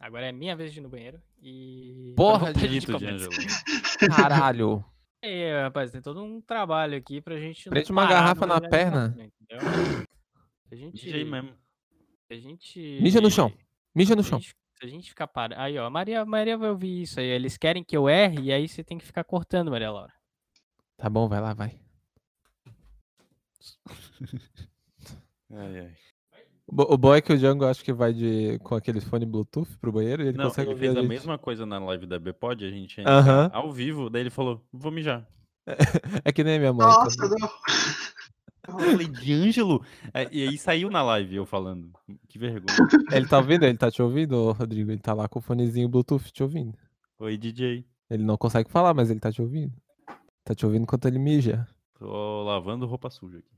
Agora é minha vez de ir no banheiro. E. Porra, Dito, D'Angelo. Caralho. É, rapaz, tem todo um trabalho aqui pra gente. não Prende uma garrafa na perna. entendeu? Se a gente. Mesmo. Se a gente. Mija no chão. Mija no chão. gente, se a gente ficar parado. Aí, ó, a Maria, a Maria vai ouvir isso aí. Eles querem que eu erre e aí você tem que ficar cortando, Maria Laura. Tá bom, vai lá, vai. Ai, ai. O bo- O bom é que o Django acho que vai de com aquele fone Bluetooth pro banheiro e ele Não, consegue ele fez a gente. mesma coisa na live da Bpod, a gente entra ao vivo, daí ele falou, vou mijar. É que nem minha mãe. Nossa, não. Eu falei, D'Angelo? É, E aí saiu na live eu falando. Que vergonha. Ele tá ouvindo? Ele tá te ouvindo, Rodrigo? Ele tá lá com o fonezinho Bluetooth te ouvindo. Oi, DJ. Ele não consegue falar, mas ele tá te ouvindo. Tá te ouvindo enquanto ele mija. Tô lavando roupa suja aqui.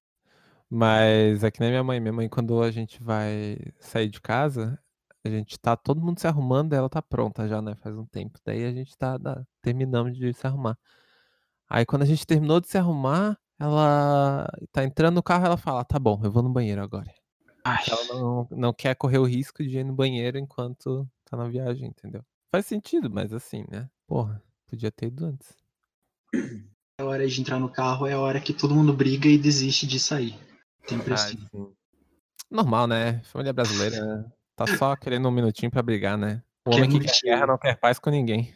Mas é que nem minha mãe. Minha mãe, quando a gente vai sair de casa, a gente tá todo mundo se arrumando, ela tá pronta já, né? Faz um tempo. Daí a gente tá, dá- terminamos de se arrumar. Aí quando a gente terminou de se arrumar, ela tá entrando no carro, ela fala: Tá bom, eu vou no banheiro agora. Ai, Ela não, não quer correr o risco de ir no banheiro enquanto tá na viagem, entendeu? Faz sentido, mas assim, né? Porra, podia ter ido antes. é hora de entrar no carro, é a hora que todo mundo briga e desiste de sair. Normal, né? Família brasileira né? tá só querendo um minutinho pra brigar, né? O Quer homem que quer guerra não quer paz com ninguém.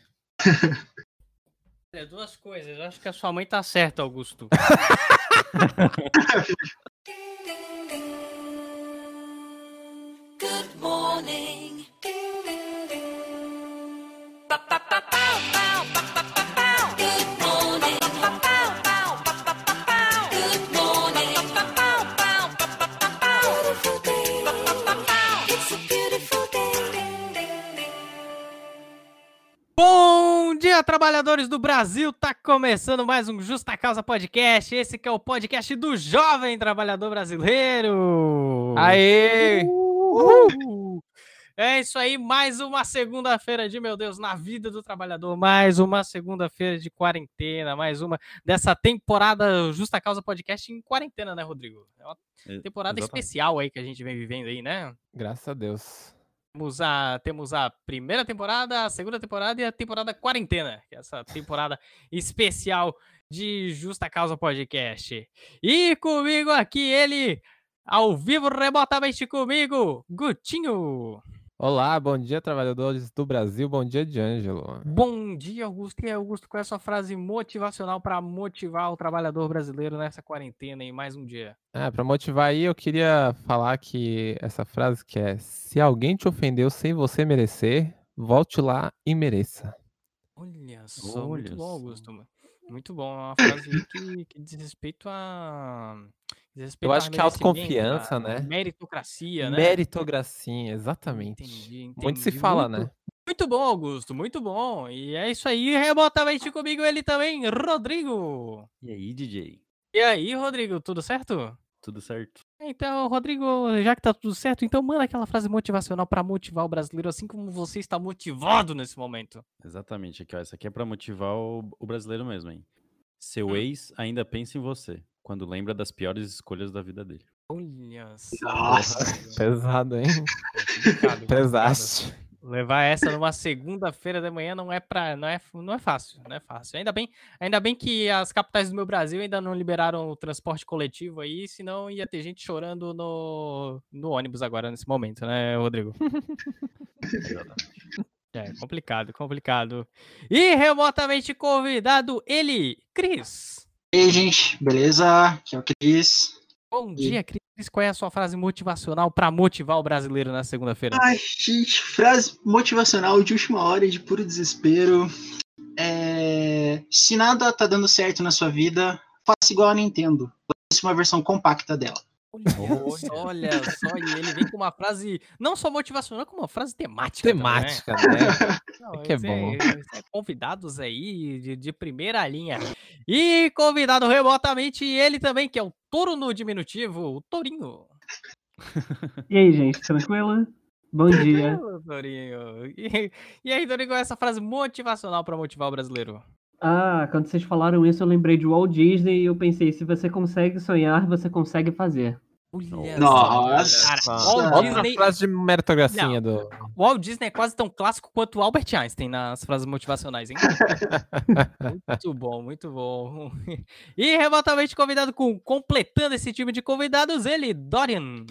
É duas coisas. Eu acho que a sua mãe tá certa, Augusto. Good morning. Trabalhadores do Brasil! Tá começando mais um Justa Causa Podcast. Esse que é o podcast do jovem trabalhador brasileiro. Aê! Uhul! É isso aí, mais uma segunda-feira de, meu Deus, na vida do trabalhador, mais uma segunda-feira de quarentena, mais uma dessa temporada Justa Causa Podcast em quarentena, né, Rodrigo? É uma temporada exatamente. especial aí que a gente vem vivendo aí, né? Graças a Deus. Temos a, temos a primeira temporada, a segunda temporada e a temporada quarentena, que é essa temporada especial de Justa Causa Podcast. E comigo aqui ele, ao vivo remotamente comigo, Gutinho. Olá, bom dia, trabalhadores do Brasil. Bom dia, D'Angelo. Bom dia, Augusto. E aí, Augusto, qual é a sua frase motivacional para motivar o trabalhador brasileiro nessa quarentena em mais um dia? Ah, pra motivar aí, eu queria falar que essa frase que é: se alguém te ofendeu sem você merecer, volte lá e mereça. Olha só, muito Olha bom, só. Augusto. Muito bom, é uma frase aí que, que diz respeito a. respeito acho que autoconfiança, né? Meritocracia, né? Meritocracia, exatamente. Entendi, Muito se entendi. fala, Muito- né? Muito bom, Augusto, muito bom. E é isso aí, remotamente comigo ele também, Rodrigo. E aí, DJ? E aí, Rodrigo, tudo certo? Tudo certo? Então, Rodrigo, já que tá tudo certo, então manda aquela frase motivacional pra motivar o brasileiro, assim como você está motivado nesse momento. Exatamente. Aqui, ó, essa aqui é pra motivar o, o brasileiro mesmo, hein? Seu Hum. ex ainda pensa em você, quando lembra das piores escolhas da vida dele. Olha só. Nossa. Pesado, hein? Pesaste. Levar essa numa segunda-feira de manhã não é para, não é, não é fácil, não é fácil. Ainda bem, ainda bem que as capitais do meu Brasil ainda não liberaram o transporte coletivo aí, senão ia ter gente chorando no, no ônibus agora nesse momento, né, Rodrigo? É, complicado, complicado. E remotamente convidado ele, Cris. E aí, gente, beleza? Aqui é o Cris. Bom E- dia, Cris. Qual é a sua frase motivacional para motivar o brasileiro na segunda-feira? Ai, gente, frase motivacional de última hora e de puro desespero. É... Se nada tá dando certo na sua vida, faça igual a Nintendo. Lance uma versão compacta dela. Olha só, olha só, e ele vem com uma frase não só motivacional, como uma frase temática. também, né? Temática, né? Não, que é esse bom. é convidados aí de, de primeira linha. E convidado remotamente ele também, que é o touro no diminutivo, o Tourinho. E aí, gente, tranquilo? Bom dia. Ô, Tourinho. E, e aí, Tourinho, qual é essa frase motivacional para motivar o brasileiro? Ah, quando vocês falaram isso, eu lembrei de Walt Disney e eu pensei, se você consegue sonhar, você consegue fazer. Olha Nossa. cara. Nossa. Walt Disney, frase de meritocracia do. Walt Disney é quase tão clássico quanto o Albert Einstein nas frases motivacionais, hein? muito bom, muito bom. E remotamente convidado com completando esse time de convidados, ele, Dorian.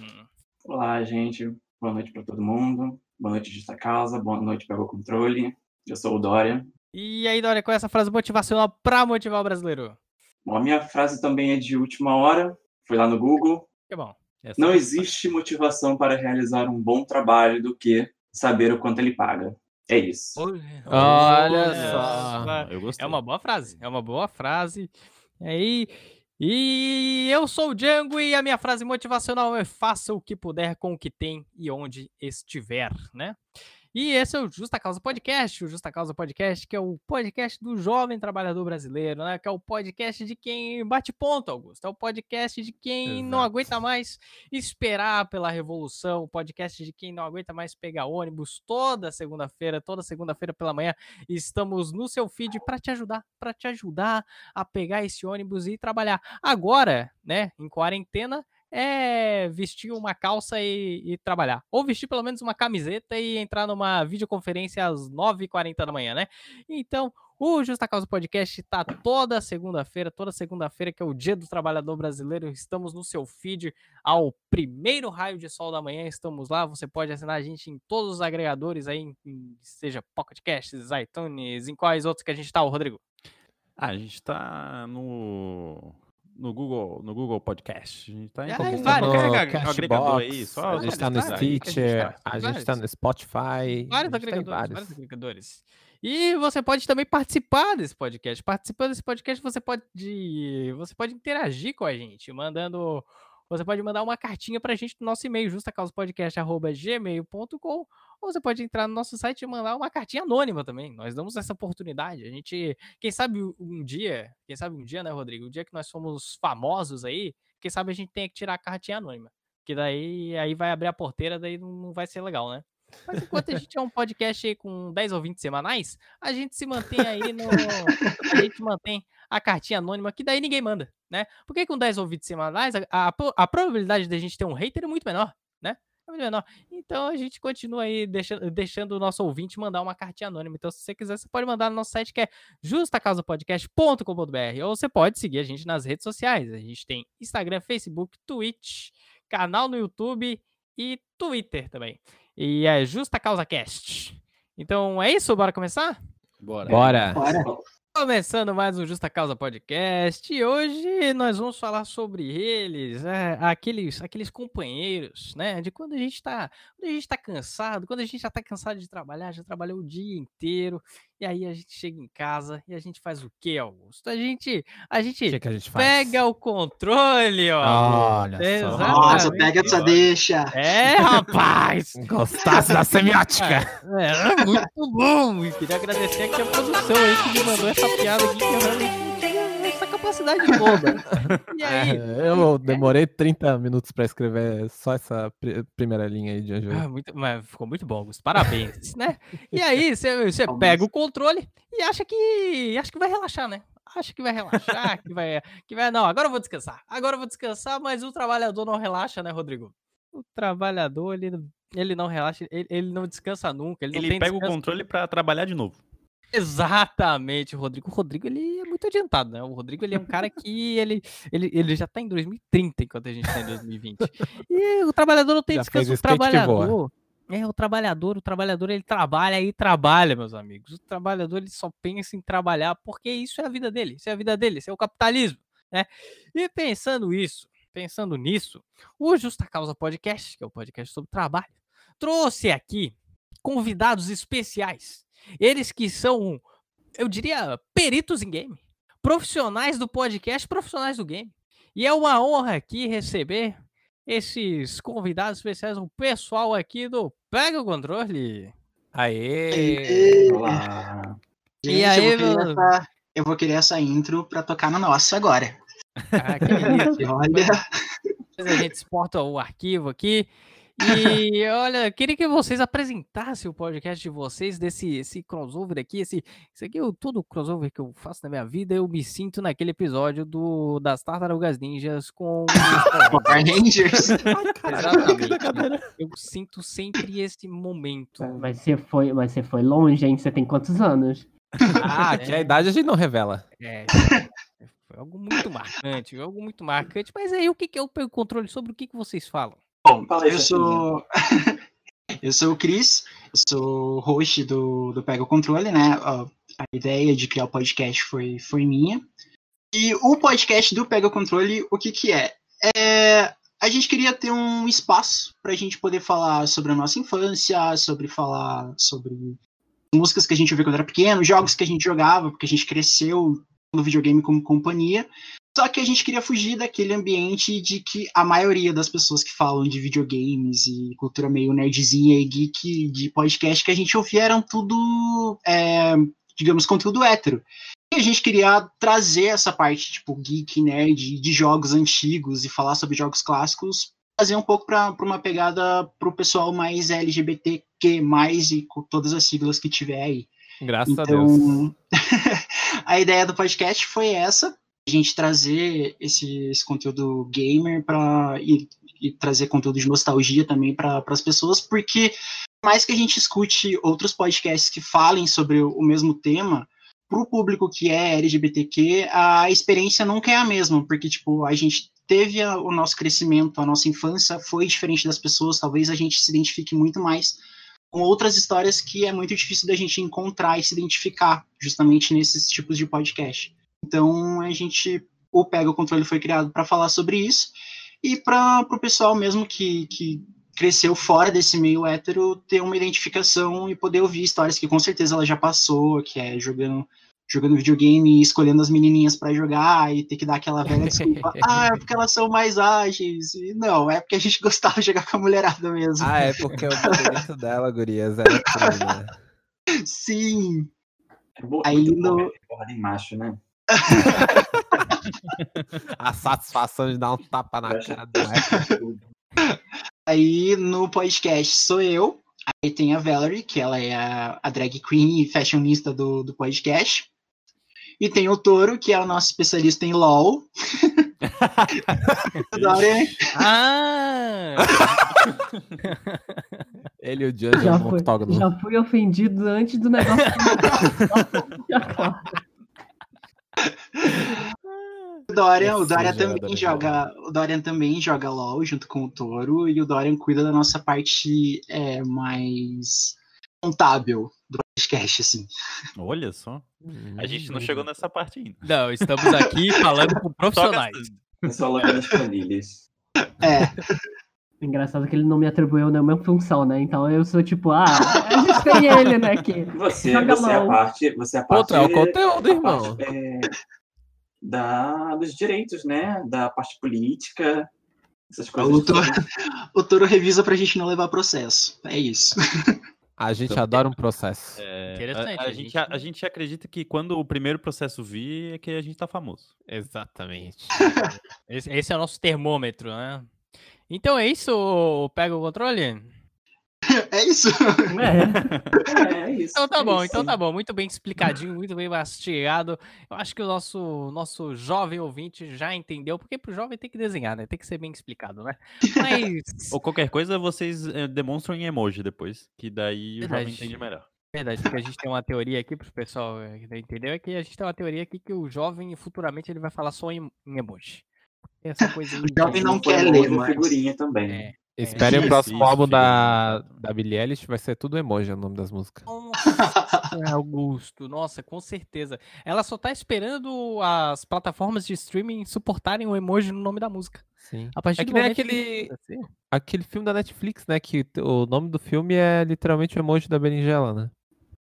Olá, gente. Boa noite para todo mundo. Boa noite, Justa Causa. Boa noite, Pegou Controle. Eu sou o Dória. E aí, Dorian, qual é essa frase motivacional pra motivar o brasileiro? Bom, a minha frase também é de última hora. Fui lá no Google. Que bom. Essa- Não existe motivação para realizar um bom trabalho do que saber o quanto ele paga. É isso. Olha, Olha só. Eu gostei. É uma boa frase, é uma boa frase. E aí, e eu sou o Django e a minha frase motivacional é faça o que puder com o que tem e onde estiver, né? E esse é o Justa Causa Podcast, o Justa Causa Podcast, que é o podcast do jovem trabalhador brasileiro, né? Que é o podcast de quem bate ponto, Augusto. É o podcast de quem não Exato. aguenta mais esperar pela revolução, o podcast de quem não aguenta mais pegar ônibus toda segunda-feira, toda segunda-feira pela manhã. Estamos no seu feed para te ajudar, para te ajudar a pegar esse ônibus e trabalhar. Agora, né, em quarentena, é vestir uma calça e, e trabalhar. Ou vestir pelo menos uma camiseta e entrar numa videoconferência às 9h40 da manhã, né? Então, o Justa Causa Podcast está toda segunda-feira, toda segunda-feira, que é o Dia do Trabalhador Brasileiro. Estamos no seu feed ao primeiro raio de sol da manhã. Estamos lá. Você pode assinar a gente em todos os agregadores aí, em- em- seja Pocket Casts, iTunes, em quais outros que a gente tá, ô, Rodrigo? Ah, a gente tá no. No Google, no Google Podcast. A gente tá em É, qualquer, ag- agregador aí. Só, a gente tá no Stitcher, tá. a gente tá no Spotify. Vários agregadores, vários. vários agregadores. E você pode também participar desse podcast. Participando desse podcast, você pode, você pode interagir com a gente, mandando. Você pode mandar uma cartinha pra gente no nosso e-mail, justacausapodcast.gmail.com ou você pode entrar no nosso site e mandar uma cartinha anônima também. Nós damos essa oportunidade. A gente, quem sabe um dia, quem sabe um dia, né, Rodrigo? O dia que nós somos famosos aí, quem sabe a gente tem que tirar a cartinha anônima. Que daí aí vai abrir a porteira, daí não não vai ser legal, né? Mas enquanto a gente é um podcast aí com 10 ou 20 semanais, a gente se mantém aí no. A gente mantém a cartinha anônima, que daí ninguém manda, né? Porque com 10 ou 20 semanais, a, a, a probabilidade da gente ter um hater é muito menor, né? É muito menor. Então a gente continua aí deixando, deixando o nosso ouvinte mandar uma cartinha anônima. Então, se você quiser, você pode mandar no nosso site que é justacausapodcast.com.br. Ou você pode seguir a gente nas redes sociais. A gente tem Instagram, Facebook, Twitch, canal no YouTube e Twitter também. E é Justa Causa Cast. Então é isso, bora começar? Bora. Bora. Bora. Começando mais um Justa Causa Podcast. E hoje nós vamos falar sobre eles, é, aqueles, aqueles companheiros, né? De quando a gente tá. Quando a gente tá cansado, quando a gente já tá cansado de trabalhar, já trabalhou o dia inteiro, e aí a gente chega em casa e a gente faz o quê, Augusto? A gente. A gente que, que a gente faz? pega o controle, ó. Olha só. Exato. Nossa, pega essa deixa. É, rapaz! Gostasse da semiótica. É, muito bom! E queria agradecer aqui a produção aí que me mandou essa piada aqui, que eu realmente capacidade toda. E aí? É, eu demorei 30 minutos pra escrever só essa pri- primeira linha aí de Ah, ajuda. muito, mas ficou muito bom, Augusto. Parabéns, né? E aí, você pega o controle e acha que acha que vai relaxar, né? Acha que vai relaxar, que vai, que vai. Não, agora eu vou descansar. Agora eu vou descansar, mas o trabalhador não relaxa, né, Rodrigo? O trabalhador, ele, ele não relaxa, ele, ele não descansa nunca. Ele, não Ele tem pega o controle pra trabalhar de novo. Exatamente, o Rodrigo. O Rodrigo, ele é muito adiantado, né? O Rodrigo, ele é um cara que ele, ele, ele já tá em 2030, enquanto a gente tá em 2020. E o trabalhador não tem Já descanso. O trabalhador. É, o trabalhador, o trabalhador, ele trabalha e trabalha, meus amigos. O trabalhador, ele só pensa em trabalhar porque isso é a vida dele. Isso é a vida dele, isso é o capitalismo, né? E pensando isso, pensando nisso, o Justa Causa Podcast, que é o podcast sobre trabalho, trouxe aqui convidados especiais. Eles que são, eu diria, peritos em game. Profissionais do podcast, profissionais do game. E é uma honra aqui receber esses convidados especiais, o pessoal aqui do Pega o Controle. Aê! Olá. E Gente, aí, eu, vou essa, eu vou querer essa intro pra tocar no nosso agora. Ah, que. Olha, a gente exporta o arquivo aqui. E olha, queria que vocês apresentassem o podcast de vocês desse esse crossover aqui, esse, esse aqui, eu, todo crossover que eu faço na minha vida, eu me sinto naquele episódio do das Tartarugas Ninjas com os Power Rangers. Exatamente. Eu sinto sempre esse momento. Mas você foi, mas você foi longe, hein? Você tem quantos anos? Ah, que a idade a gente não revela. É, foi algo muito marcante, foi algo muito marcante. Mas aí, o que, que é o Pego Controle? Sobre o que, que vocês falam? Bom, Fala eu sou. eu sou o Cris, eu sou host do, do Pega o Controle, né? Ó, A ideia de criar o podcast foi, foi minha. E o podcast do Pega o Controle, o que que é? É, a gente queria ter um espaço para a gente poder falar sobre a nossa infância, sobre falar sobre músicas que a gente ouvia quando era pequeno, jogos que a gente jogava, porque a gente cresceu no videogame como companhia. Só que a gente queria fugir daquele ambiente de que a maioria das pessoas que falam de videogames e cultura meio nerdzinha e geek de podcast que a gente ouvia eram tudo, é, digamos, conteúdo hétero. E a gente queria trazer essa parte, tipo, geek, nerd, de jogos antigos e falar sobre jogos clássicos, trazer um pouco para uma pegada pro pessoal mais LGBTQ+, e com todas as siglas que tiver aí. Graças a Deus. Então, a ideia do podcast foi essa, a gente trazer esse, esse conteúdo gamer para e, e trazer conteúdo de nostalgia também para as pessoas, porque por mais que a gente escute outros podcasts que falem sobre o, o mesmo tema, para o público que é LGBTQ, a experiência nunca é a mesma, porque tipo, a gente teve a- o nosso crescimento, a nossa infância foi diferente das pessoas, talvez a gente se identifique muito mais com outras histórias que é muito difícil da gente encontrar e se identificar justamente nesses tipos de podcast. Então a gente, o Pega o Controle foi criado para falar sobre isso e para o pessoal mesmo que, que cresceu fora desse meio hétero ter uma identificação e poder ouvir histórias que com certeza ela já passou, que é jogando jogando videogame e escolhendo as menininhas para jogar e ter que dar aquela velha desculpa, ah, é porque elas são mais ágeis. E não, é porque a gente gostava de jogar com a mulherada mesmo. Ah, é porque o motorista dela, gurias, era tudo, né? Sim. É bo- Aí no- porra de macho, né? A satisfação de dar um tapa na cara do. Aí no podcast sou eu, aí tem a Valerie, que ela é a, a drag queen e fashionista do, do podcast. E tem o Toro, que é o nosso especialista em LOL. Ah! Ele e o Judge é Já, um foi, octógono. já fui ofendido antes do negócio. o Dorian, o Dorian já também joga, o Dorian também joga LOL junto com o Toro e o Dorian cuida da nossa parte é, mais contábil do podcast, assim. Olha só. A gente não chegou nessa parte ainda. Não, estamos aqui falando com profissionais. Eu só logando as planilhas. É, Engraçado que ele não me atribuiu nenhuma função, né? Então eu sou tipo, ah, a gente tem ele, né? Que Você, Joga você é a parte. Você é a parte. Outro é o conteúdo, a irmão. parte, é, da, dos direitos, né? Da parte política. Essas coisas. o Toro, o Toro revisa pra gente não levar processo. É isso. A gente adora um processo. É, Interessante, A, a a gente, gente- a, a gente acredita que quando o primeiro processo vir é que a gente tá famoso. Exatamente. Esse, esse é o nosso termômetro, né? Então é isso, pega o controle? É isso. é. É isso. Então tá é bom, isso. então tá bom. Muito bem explicadinho, muito bem mastigado. Eu acho que o nosso, nosso jovem ouvinte já entendeu, porque pro jovem tem que desenhar, né? Tem que ser bem explicado, né? Mas. Ou qualquer coisa, vocês eh, demonstram em emoji depois. Que daí o jovem Verdade. entende melhor. Verdade, porque a gente tem uma teoria aqui pro pessoal eh, que não entendeu, é que a gente tem uma teoria aqui que o jovem futuramente ele vai falar só em, em emoji. Essa coisa O jovem não quer ler mais. figurinha também. É. Esperem isso, o próximo isso, álbum da, da Billie Eilish, vai ser tudo emoji o nome das músicas. Nossa, Augusto, nossa, com certeza. Ela só tá esperando as plataformas de streaming suportarem o emoji no nome da música. Sim. A partir É do que nem aquele, aquele filme da Netflix, né? Que o nome do filme é literalmente o emoji da berinjela, né?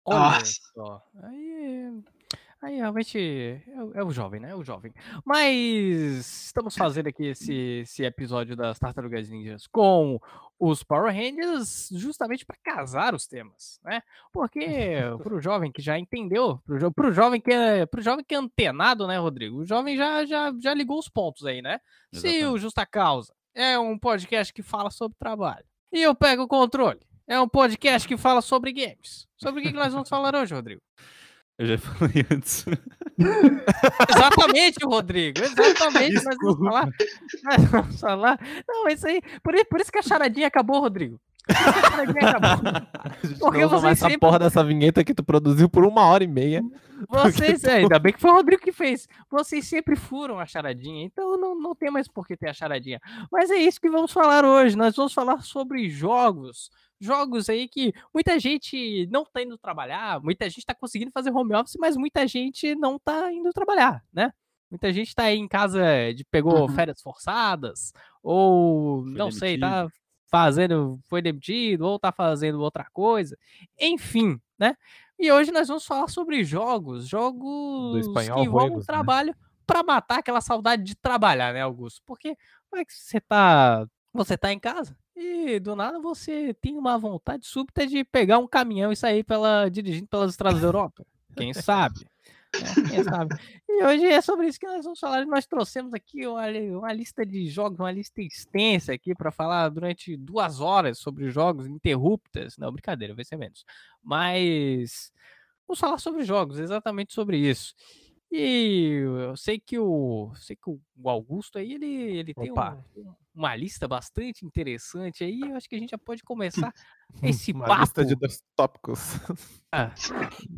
Olha Nossa. só. Aí, aí realmente é, o- é o jovem, né? É o jovem. Mas estamos fazendo aqui esse, esse episódio das Tartarugas Ninjas com os Power Rangers justamente para casar os temas, né? Porque pro jovem que já entendeu, pro, jo- pro jovem que é, pro jovem que é antenado, né, Rodrigo? O jovem já, já, já ligou os pontos aí, né? Se o Exatamente. Justa Causa é um podcast que fala sobre trabalho E eu pego o controle. É um podcast que fala sobre games. Sobre o que que nós vamos falar hoje, Rodrigo? Eu já falei antes. Exatamente, Rodrigo. Exatamente. Nós vamos falar. Nós vamos falar. Não, isso aí. Por isso que a charadinha acabou, Rodrigo. Porque vocês essa sempre- porra dessa vinheta que tu produziu por uma hora e meia. Vocês, tu- é, ainda bem que foi o Rodrigo que fez. Vocês sempre furam a charadinha, então não, não tem mais por que ter a charadinha. Mas é isso que vamos falar hoje. Nós vamos falar sobre jogos. Jogos aí que muita gente não tá indo trabalhar, muita gente tá conseguindo fazer home office, mas muita gente não tá indo trabalhar, né? Muita gente tá aí em casa de pegou Uhum. férias forçadas, ou Foi não sei, demitido. tá fazendo, foi demitido, ou tá fazendo outra coisa. Enfim, né? E hoje nós vamos falar sobre jogos, jogos espanhol, que envolvem juegos, né? trabalho pra matar aquela saudade de trabalhar, né, Augusto? Porque como é que você tá, você tá em casa e do nada você tem uma vontade súbita de pegar um caminhão e sair pela dirigindo pelas estradas da Europa. Quem sabe? Quem sabe? E hoje é sobre isso que nós vamos falar. Nós trouxemos aqui uma, uma lista de jogos, uma lista extensa aqui para falar durante duas horas sobre jogos ininterruptas. Não, brincadeira, vai ser menos. Mas vamos falar sobre jogos, exatamente sobre isso. E eu sei que o, sei que o Augusto aí ele, ele tem um- uma lista bastante interessante aí. Eu acho que a gente já pode começar esse Uma papo. lista de dois tópicos. Ah,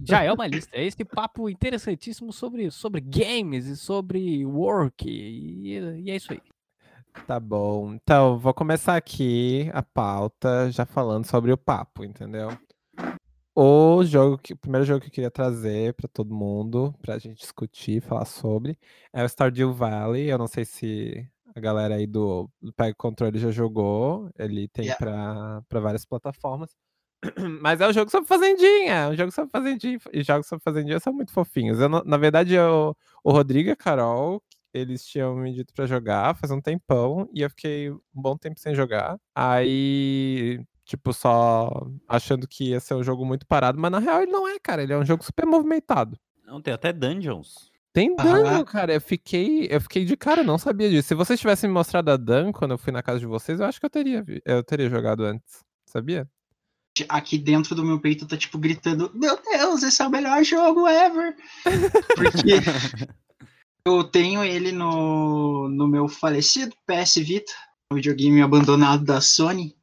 já é uma lista. É esse papo interessantíssimo sobre, sobre games e sobre work. E, e é isso aí. Tá bom. Então, vou começar aqui a pauta já falando sobre o papo, entendeu? O jogo que, o primeiro jogo que eu queria trazer pra todo mundo, pra gente discutir, falar sobre, é o Stardew Valley. Eu não sei se a galera aí do, do Pega Controle já jogou. Ele tem Yeah. pra para várias plataformas. Mas é um jogo sobre fazendinha, é um jogo sobre fazendinha. E jogos sobre fazendinha são muito fofinhos. Eu, na verdade, eu, o Rodrigo e a Carol, eles tinham me dito pra jogar faz um tempão, e eu fiquei um bom tempo sem jogar. Aí, tipo, só achando que ia ser um jogo muito parado, mas na real ele não é, cara. Ele é um jogo super movimentado. Não, tem até dungeons. Tem Aham. dungeon, cara. Eu fiquei, eu fiquei de cara, eu não sabia disso. Se vocês tivessem me mostrado a dun quando eu fui na casa de vocês, eu acho que eu teria, eu teria jogado antes. Sabia? Aqui dentro do meu peito tá tipo gritando: Meu Deus, esse é o melhor jogo ever! Porque eu tenho ele no, no meu falecido PS Vita, um videogame abandonado da Sony.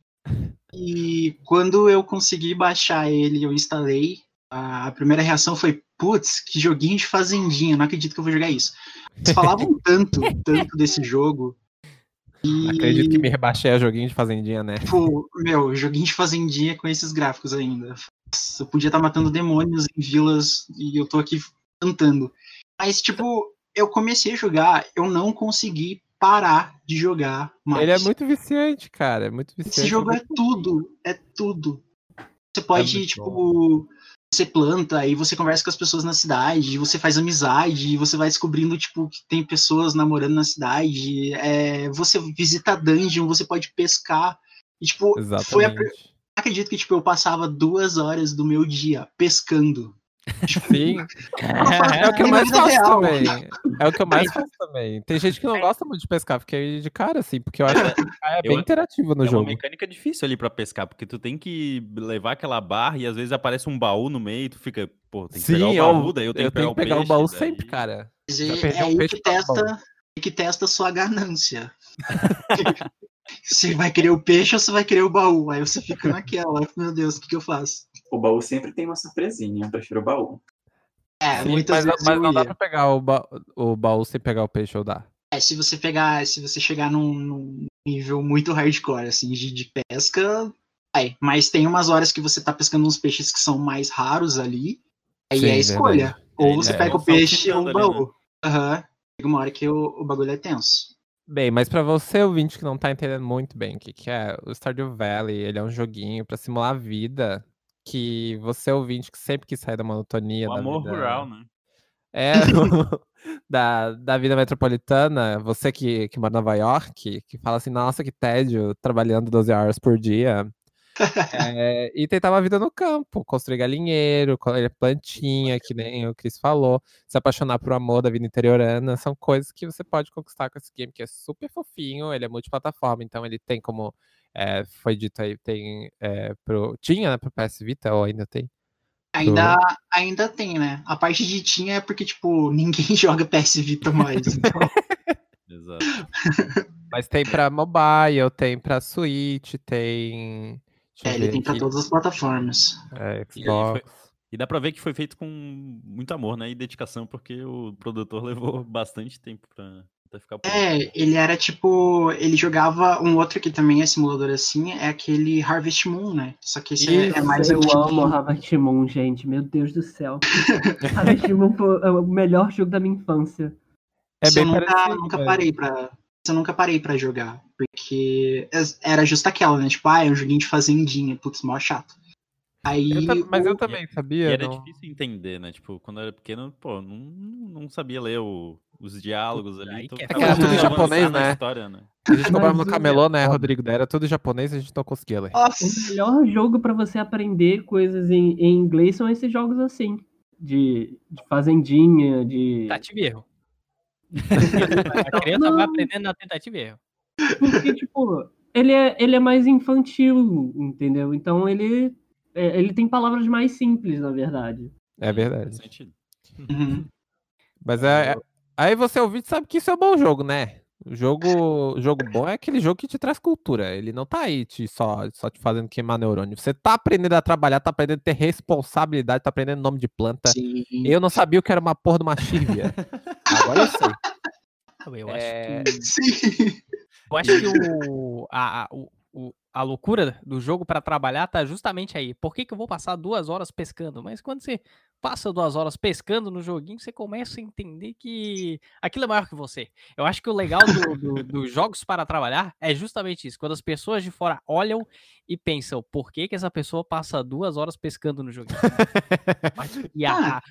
E quando eu consegui baixar ele, eu instalei. A primeira reação foi: Putz, que joguinho de fazendinha, não acredito que eu vou jogar isso. Eles falavam tanto, tanto desse jogo. E, Acredito que me rebaixei a joguinho de fazendinha, né? Pô, meu, joguinho de fazendinha com esses gráficos ainda. Eu podia estar matando demônios em vilas e eu tô aqui cantando. Mas, tipo, eu comecei a jogar, eu não consegui parar de jogar mais. Ele é muito viciante, cara. É muito viciante. Esse jogo é tudo, é tudo. Você pode, muito tipo, você planta, aí você conversa com as pessoas na cidade, você faz amizade, e você vai descobrindo, tipo, que tem pessoas namorando na cidade, é, você visita dungeon, você pode pescar. E, tipo, foi a, Exatamente. acredito que, tipo, eu passava duas horas do meu dia pescando. Sim. É o que eu mais faço real. também. É o que eu mais faço também. Tem gente que não gosta muito de pescar, fiquei de cara, assim, porque eu acho que é bem Eu- interativo no é uma jogo. mecânica difícil ali pra pescar, porque tu tem que levar aquela barra e às vezes aparece um baú no meio e tu fica, pô, tem que pegar o eu, baú, daí eu tenho que pegar, o, peixe, baú daí- sempre, cara. É, é um aí peixe que testa, é que testa a sua ganância. você vai querer o peixe ou você vai querer o baú? Aí você fica naquela, meu Deus, o que, que eu faço? O baú sempre tem uma surpresinha, eu prefiro o baú. É, Sim, muitas mas, vezes mas não dá ia. pra pegar o, ba- o baú sem pegar o peixe ou dá. É, se você pegar, se você chegar num, num nível muito hardcore, assim, de, de pesca, vai. Mas tem umas horas que você tá pescando uns peixes que são mais raros ali, aí Sim, é a escolha. verdade. Ou você é, pega o peixe ou o né? baú. Aham. Chega uma hora que o, o bagulho é tenso. Bem, mas pra você, ouvinte, que não tá entendendo muito bem o que, que é, o Stardew Valley, ele é um joguinho pra simular a vida que você, ouvinte, que sempre quis sair da monotonia O da amor vida... rural, né? É, da, da vida metropolitana, você que, que mora em Nova York, que fala assim, nossa, que tédio, trabalhando 12 horas por dia. É, e tentava a vida no campo, construir galinheiro, colher plantinha, que nem o Chris falou, se apaixonar por amor da vida interiorana, são coisas que você pode conquistar com esse game, que é super fofinho, ele é multiplataforma, então ele tem como é, foi dito aí, tem é, pro. Tinha, né, pro PS Vita, ou ainda tem? Ainda, ainda tem, né? A parte de tinha é porque, tipo, ninguém joga PS Vita mais. Então, Exato. Mas tem pra mobile, tem pra Switch, tem. Deixa é, ele tem pra aqui, todas as plataformas. é, E Xbox. E dá pra ver que foi feito com muito amor, né? E dedicação, porque o produtor levou bastante tempo pra, ficar. É, ele era tipo. Ele jogava um outro que também é simulador assim, é aquele Harvest Moon, né? Só que esse é- é, Isso, mais eu antigo. amo Harvest Moon, gente. Meu Deus do céu. Harvest Moon foi é o melhor jogo da minha infância. É Isso eu bem nunca, parecido, nunca é. parei pra. Eu nunca parei pra jogar. Porque es- era justo aquela, né? Tipo, ah, é um joguinho de fazendinha. Putz, mó chato. Aí. Eu mas eu o- também, E sabia? era Não- difícil entender, né? Tipo, quando eu era pequeno, pô, não, não sabia ler o- os diálogos ali. Então é que era tudo japonês, na né? História, né? A gente comprava no o- camelô, né, Rodrigo? Daí Era tudo japonês e a gente não conseguia ler. O Nossa! melhor jogo pra você aprender coisas em, em inglês são esses jogos assim. De, de fazendinha, de. Tentativa e erro. A criança vai aprendendo na tentativa e erro. Porque, tipo, ele é, ele é mais infantil, entendeu? Então ele, é, ele tem palavras mais simples, na verdade. É verdade. Sentido. Uhum. Mas é, é- aí você ouvinte sabe que isso é um bom jogo, né? O jogo, jogo bom é aquele jogo que te traz cultura. Ele não tá aí te, só, só te fazendo queimar neurônio. Você tá aprendendo a trabalhar, tá aprendendo a ter responsabilidade, tá aprendendo nome de planta. Sim. Eu não sabia o que era uma porra de uma chívia. Agora eu sei. Eu É, acho que, Sim. eu acho que o, a, a, o- a loucura do jogo pra trabalhar tá justamente aí. Por que, que eu vou passar duas horas pescando? Mas quando você passa duas horas pescando no joguinho, você começa a entender que aquilo é maior que você. Eu acho que o legal do- do- dos jogos para trabalhar é justamente isso. Quando as pessoas de fora olham e pensam, por que, que essa pessoa passa duas horas pescando no joguinho? Mas- e a- a-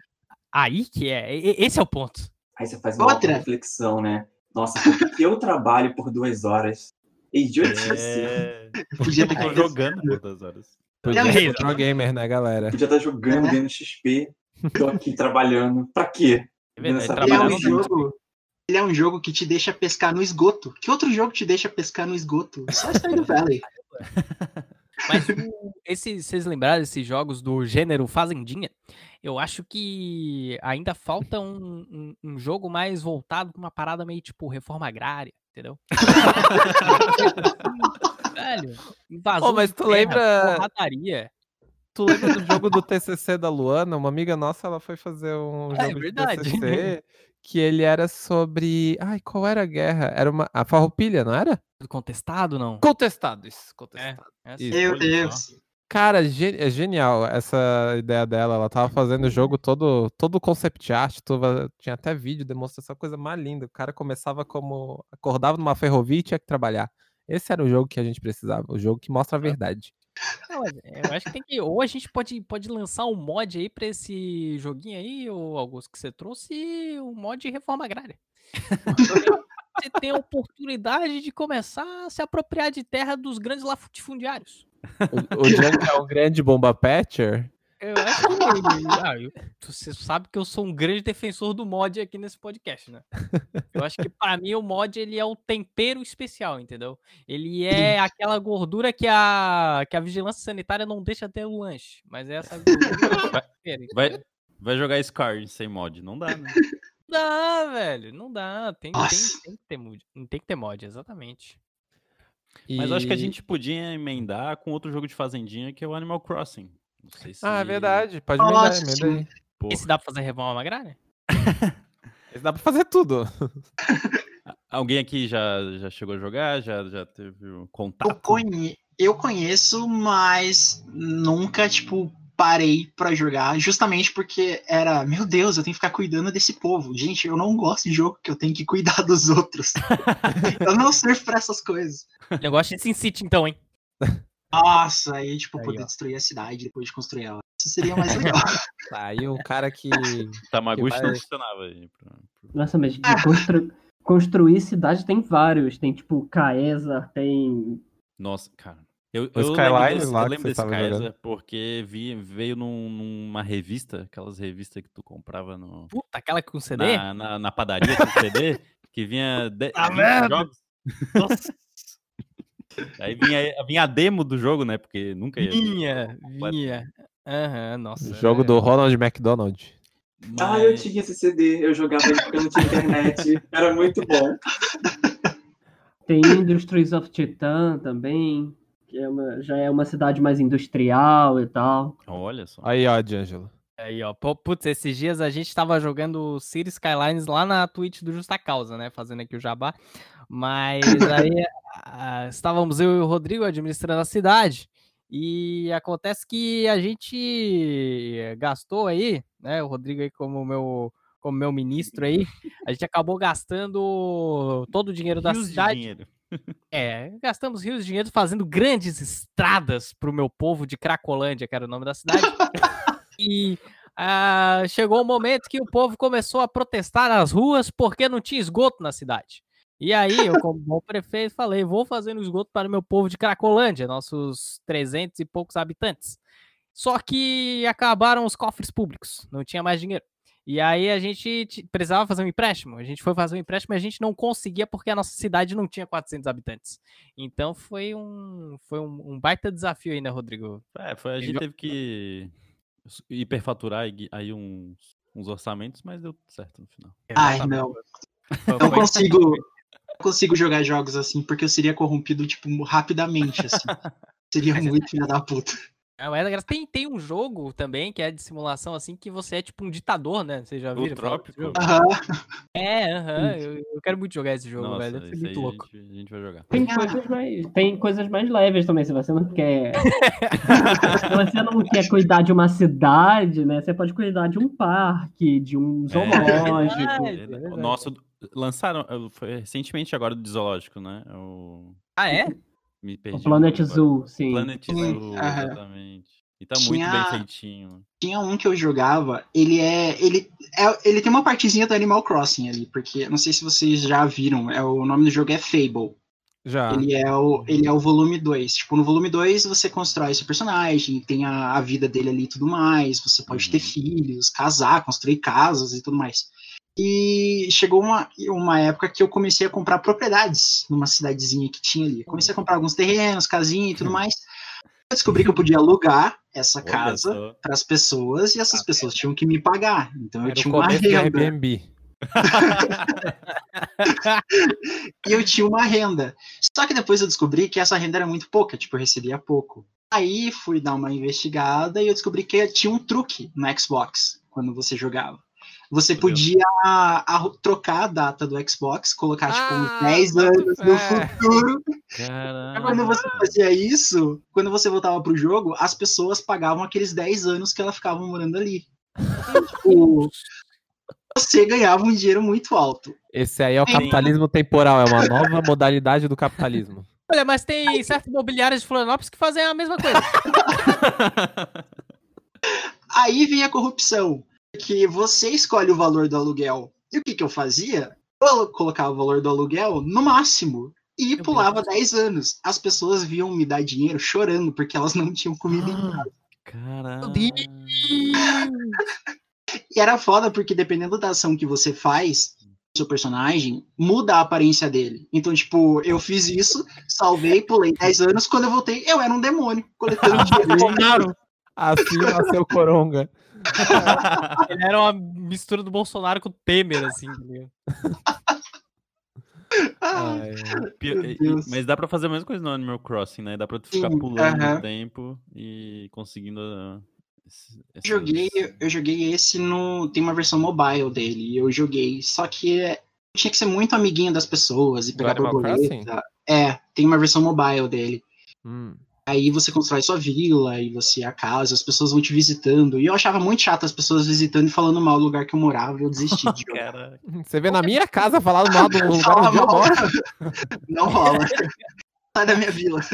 aí que é. Esse é o ponto. Aí você faz uma Outra. reflexão, né? Nossa, por que eu trabalho por duas horas? Idiotice. É... Podia ter caído. jogando horas. Podia É, ser pro gamer, né, galera? Podia estar jogando, É. ganhando XP. Tô aqui trabalhando. Pra quê? É verdade, é um jogo. Ele é um jogo que te deixa pescar no esgoto. Que outro jogo te deixa pescar no esgoto? Só Stardew Valley. Mas esse, vocês lembraram desses jogos do gênero Fazendinha? Eu acho que ainda falta um, um, um jogo mais voltado pra uma parada meio tipo reforma agrária, entendeu? Velho, invasão Ô, mas tu terra, lembra- porradaria. Tu lembra do jogo do TCC da Luana? Uma amiga nossa, ela foi fazer um É jogo verdade. de TCC que ele era sobre... Ai, qual era a guerra? Era uma... A Farroupilha, não era? Contestado, não? Contestado, isso. Contestado. Essa- Isso. Meu Deus. Cara, ge- é genial essa ideia dela. Ela tava fazendo o jogo todo, todo concept art, tudo- tinha até vídeo, demonstração, coisa mais linda. O cara começava como. acordava numa ferrovia e tinha que trabalhar. Esse era o jogo que a gente precisava, o jogo que mostra a verdade. Não, mas eu acho que tem que. Ou a gente pode, pode lançar um mod aí pra esse joguinho aí, ô Augusto, que você trouxe, um mod de reforma agrária. Você tem a oportunidade de começar a se apropriar de terra dos grandes latifundiários. O, o Django é um grande bomba patcher. Eu acho que. ah, eu- você sabe que eu sou um grande defensor do mod aqui nesse podcast, né? Eu acho que pra mim o mod ele é o tempero especial, entendeu? Ele é aquela gordura que a, que a vigilância sanitária não deixa ter o lanche. Mas é essa gordura. Vai- Vai, vai jogar Scar sem mod. Não dá, né? Não dá, velho. Não dá. Tem, tem, tem que ter mod. Tem que ter mod, exatamente. Mas eu acho que a E- gente podia emendar com outro jogo de fazendinha que é o Animal Crossing. Não sei se. Ah, é verdade. Pode emendar, Nossa, emenda aí. Pô, Esse dá pra fazer reforma agrária? Esse dá pra fazer tudo. Alguém aqui já, já chegou a jogar? Já, já teve Eu, contato? conhe... eu conheço, mas nunca, tipo, parei pra jogar. Justamente porque era, meu Deus, eu tenho que ficar cuidando desse povo. Gente, eu não gosto de jogo que eu tenho que cuidar dos outros. eu não sirvo pra essas coisas. Negócio de Sin City, então, hein? Nossa, aí, tipo, Aí, poder ó. destruir a cidade depois de construir ela. Isso seria mais legal. Tá aí um cara que. Tamaguchi não vai- funcionava aí. Nossa, mas de constru- construir cidade tem vários. Tem tipo Caesa, tem. Nossa, cara. Eu, O eu lembro lá eu lembro desse jogando. porque vi, veio num- numa revista, aquelas revistas que tu comprava no, Puta, aquela com CD? na, na, na padaria com CD, que vinha de, 20 vendo? jogos. Nossa. Aí vinha, vinha a demo do jogo, né? Porque nunca ia. Vinha, vinha. Aham, nossa. O jogo é- do Ronald McDonald. Ah, eu Mas- tinha esse CD, eu jogava ele porque eu não tinha internet. Era muito bom. Tem Industries of Titan também, é uma- já é uma cidade mais industrial e tal. Olha só. Aí, ó, D'Angelo. Aí, ó. Putz, esses dias a gente tava jogando City Skylines lá na Twitch do Justa Causa, né? Fazendo aqui o jabá. Mas aí ah, estávamos eu e o Rodrigo administrando a cidade. E acontece que a gente gastou aí, né? O Rodrigo aí como meu, como meu ministro aí, a gente acabou gastando todo o dinheiro da Rios de cidade. dinheiro. É, gastamos rios de dinheiro fazendo grandes estradas pro meu povo de Cracolândia, que era o nome da cidade. e ah, chegou o momento que o povo começou a protestar nas ruas porque não tinha esgoto na cidade. E aí, eu, como bom prefeito, falei: vou fazer um esgoto para o meu povo de Cracolândia, nossos 300 e poucos habitantes. Só que acabaram os cofres públicos, não tinha mais dinheiro. E aí a gente precisava fazer um empréstimo. A gente foi fazer um empréstimo e a gente não conseguia porque a nossa cidade não tinha 400 habitantes. Então foi um, foi um, um baita desafio aí, né, Rodrigo? É, foi, a gente teve que hiperfaturar aí- uns, uns orçamentos, mas deu certo no final. Ai, Exatamente. não. Foi- Não foi- consigo, consigo jogar jogos assim, porque eu seria corrompido, tipo, rapidamente, assim. Seria Mas é muito filha da puta. É, mas é engraçado. tem, tem um jogo também que é de simulação assim que você é tipo um ditador, né? Vocês já O desse Trópico. jogo? Aham. É, aham. Eu, eu quero muito jogar esse jogo, Nossa, velho. Deve ser muito a louco. gente, a gente vai jogar. Tem Ah. coisas, mais, tem coisas mais leves também, se você não quer. se você não quer cuidar de uma cidade, né? Você pode cuidar de um parque, de um zoológico. verdade. É, é verdade. o nosso lançaram foi recentemente agora do zoológico, né? O Ah, é? Me O perdi. Planet agora. Zoo, sim. Planet Sim, Zoo, aham. exatamente. E tá muito Tinha- bem feitinho. Tinha um que eu jogava, ele é. Ele, é, ele tem uma partezinha do Animal Crossing ali, porque não sei se vocês já viram, é, o nome do jogo é Fable. Já. Ele é o, ele é o volume 2. Tipo, no volume 2 você constrói seu personagem, tem a, a vida dele ali e tudo mais. Você pode ter Uhum. filhos, casar, construir casas e tudo mais. E chegou uma, uma época que eu comecei a comprar propriedades numa cidadezinha que tinha ali. Comecei a comprar alguns terrenos, casinha e tudo mais. Eu descobri que eu podia alugar essa Olha casa para as pessoas e essas pessoas tinham que me pagar. Então eu Era o tinha uma renda. Airbnb. e eu tinha uma renda. Só que depois eu descobri que essa renda era muito pouca, tipo, eu recebia pouco. Aí fui dar uma investigada e eu descobri que tinha um truque no Xbox quando você jogava. Você podia a- trocar a data do Xbox, colocar tipo Ah, 10 boto anos no fé. futuro. Caramba. Quando você fazia isso, quando você voltava pro jogo, as pessoas pagavam aqueles 10 anos que elas ficavam morando ali. Tipo, você ganhava um dinheiro muito alto. Esse aí é o Sim. capitalismo temporal, é uma nova modalidade do capitalismo. Olha, mas tem certas imobiliárias de Florianópolis que fazem a mesma coisa. Aí vem a corrupção, que você escolhe o valor do aluguel. E o que, que eu fazia? Eu colocava o valor do aluguel no máximo e Meu pulava 10 anos. As pessoas viam me dar dinheiro chorando porque elas não tinham comida em casa. Caramba. E era foda porque dependendo da ação que você faz, seu personagem muda a aparência dele. Então, tipo, eu fiz isso, salvei, pulei 10 anos, quando eu voltei, eu era um demônio, coletando dinheiro. Assim nasceu Coronga. Ele era uma mistura do Bolsonaro com o Temer, assim. tá Ai, e-. Mas dá pra fazer a mesma coisa no Animal Crossing, né? Dá pra tu ficar Sim, pulando aham. no tempo e conseguindo. ah, esse- Eu essas- joguei, eu joguei esse no. Tem uma versão mobile dele. e Eu joguei. Só que é, tinha que ser muito amiguinho das pessoas e pegar Animal borboleta. É, tem uma versão mobile dele. hum. Aí você constrói sua vila e você a casa, as pessoas vão te visitando. E eu achava muito chato as pessoas visitando e falando mal do lugar que eu morava. Eu desisti de jogar. Cara, Você vê na minha casa falar mal do lugar Fala onde eu moro. Não rola. Sai da minha vila.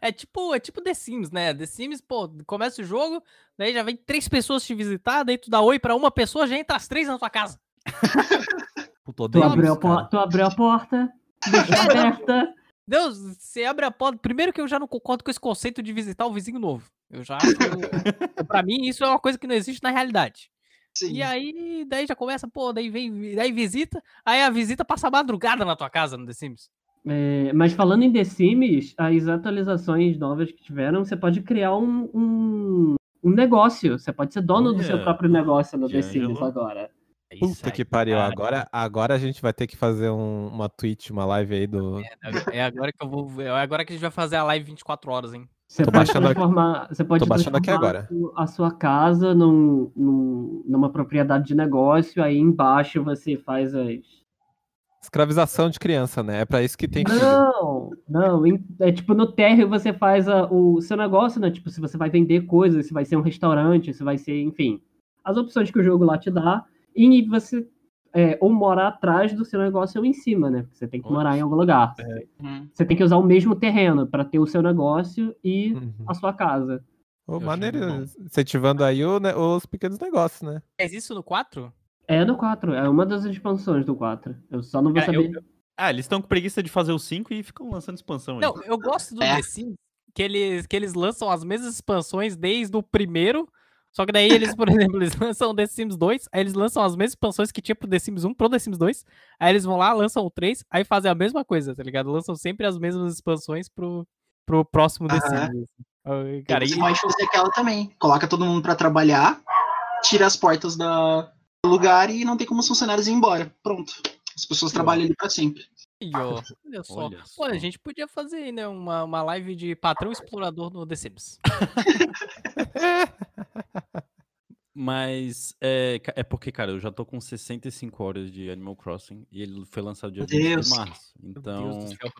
É tipo, é tipo The Sims, né? The Sims, pô, começa o jogo, daí já vem três pessoas te visitar, daí tu dá oi pra uma pessoa, já entra as três na tua casa. Puta, Tu abriu, a tu abriu a porta, deixou aberta. Deus, você abre a porta. Primeiro que eu já não concordo com esse conceito de visitar o vizinho novo. Eu já acho. pra mim, isso é uma coisa que não existe na realidade. Sim. E aí, daí já começa, pô, daí vem, daí visita, aí a visita passa a madrugada na tua casa no The Sims. É, mas falando em The Sims, as atualizações novas que tiveram, você pode criar um, um, um negócio. Você pode ser dono do seu próprio negócio no The Sims D'Angelo. agora. É isso Puta que pariu. cara. Agora, agora a gente vai ter que fazer um- uma Twitch, uma live aí do. É agora que eu vou. É agora que a gente vai fazer a live 24 horas, hein? Você Tô pode aqui- transformar, você pode tô baixando aqui transformar agora. a sua casa num, num- numa propriedade de negócio, aí embaixo você faz as. Escravização de criança, né? É pra isso que tem filho. Não, não, é tipo no térreo você faz a- o seu negócio, né? Tipo, se você vai vender coisas, se vai ser um restaurante, se vai ser, enfim, as opções que o jogo lá te dá, e você é, ou morar atrás do seu negócio ou em cima, né? Você tem que Olha morar em algum lugar. Hum. Você tem que usar o mesmo terreno para ter o seu negócio e Uhum. a sua casa. Ô, Eu maneiro, incentivando aí o, né, os pequenos negócios, né? Faz isso no 4? É no 4, é uma das expansões do 4. Eu só não vou É, eu- saber. Ah, eles estão com preguiça de fazer o 5 e ficam lançando expansão aí. Não, eu gosto do É. The Sims que eles, que eles lançam as mesmas expansões desde o primeiro. Só que daí eles, por exemplo, eles lançam o The Sims 2, aí eles lançam as mesmas expansões que tinha pro The Sims 1 pro The Sims 2. Aí eles vão lá, lançam o 3, aí fazem a mesma coisa, tá ligado? Lançam sempre as mesmas expansões pro, pro próximo The. Sims. assim. Ah, Cara, você e- pode fazer aquela também. Coloca todo mundo pra trabalhar, tira as portas da- do lugar e não tem como os funcionários ir embora. Pronto. As pessoas trabalham ali pra sempre. Ó, olha só. Olha Olha, a só. gente podia fazer né, uma, uma live de patrão explorador no The Sims. Mas é, é porque, cara, eu já tô com 65 horas de Animal Crossing e ele foi lançado dia Meu 20 Deus. de março. Então, céu,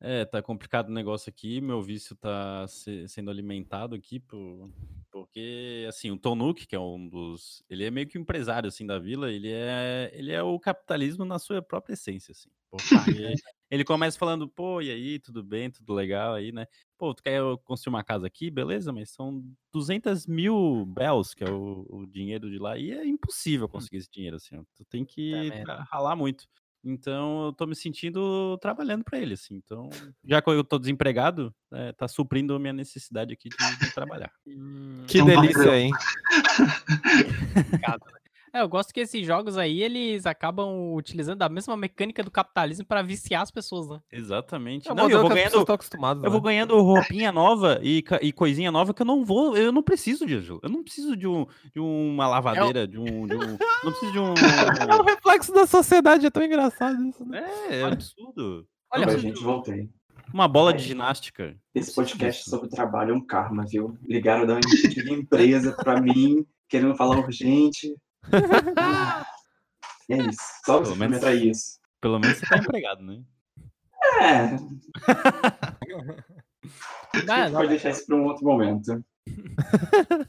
é, tá complicado o negócio aqui. Meu vício tá se- sendo alimentado aqui por, porque, assim, o Tonuk, que é um dos. Ele é meio que um empresário, assim, da vila, ele é, ele é o capitalismo na sua própria essência, assim. Porque ele começa falando, pô, e aí, tudo bem, tudo legal aí, né? Pô, tu quer construir uma casa aqui? Beleza, mas são 200 mil bells, que é o, o dinheiro de lá, e é impossível conseguir esse dinheiro, assim. Tu tem que tra- ralar muito. Então, eu tô me sentindo trabalhando pra ele, assim. Então, já que eu tô desempregado, é, tá suprindo a minha necessidade aqui de, de trabalhar. Hum, Que Então, delícia, hein? É, eu gosto que esses jogos aí, eles acabam utilizando a mesma mecânica do capitalismo pra viciar as pessoas, né? Exatamente. É o Não, eu vou ganhando, eu vou né? ganhando roupinha nova e, e coisinha nova que eu não vou, eu não preciso de ajuda. Eu não preciso de, um, de uma lavadeira, de um, de um. Não preciso de um. É o reflexo da sociedade, é tão engraçado isso, né? É, é absurdo. Olha, preciso gente, voltei. uma bola de ginástica. Esse podcast disso. sobre trabalho é um karma, viu? Ligaram da empresa pra mim, querendo falar urgente. É isso. Só Pelo menos- comentar isso. Pelo menos você tá empregado, né? É, pode não, deixar isso pra um outro momento.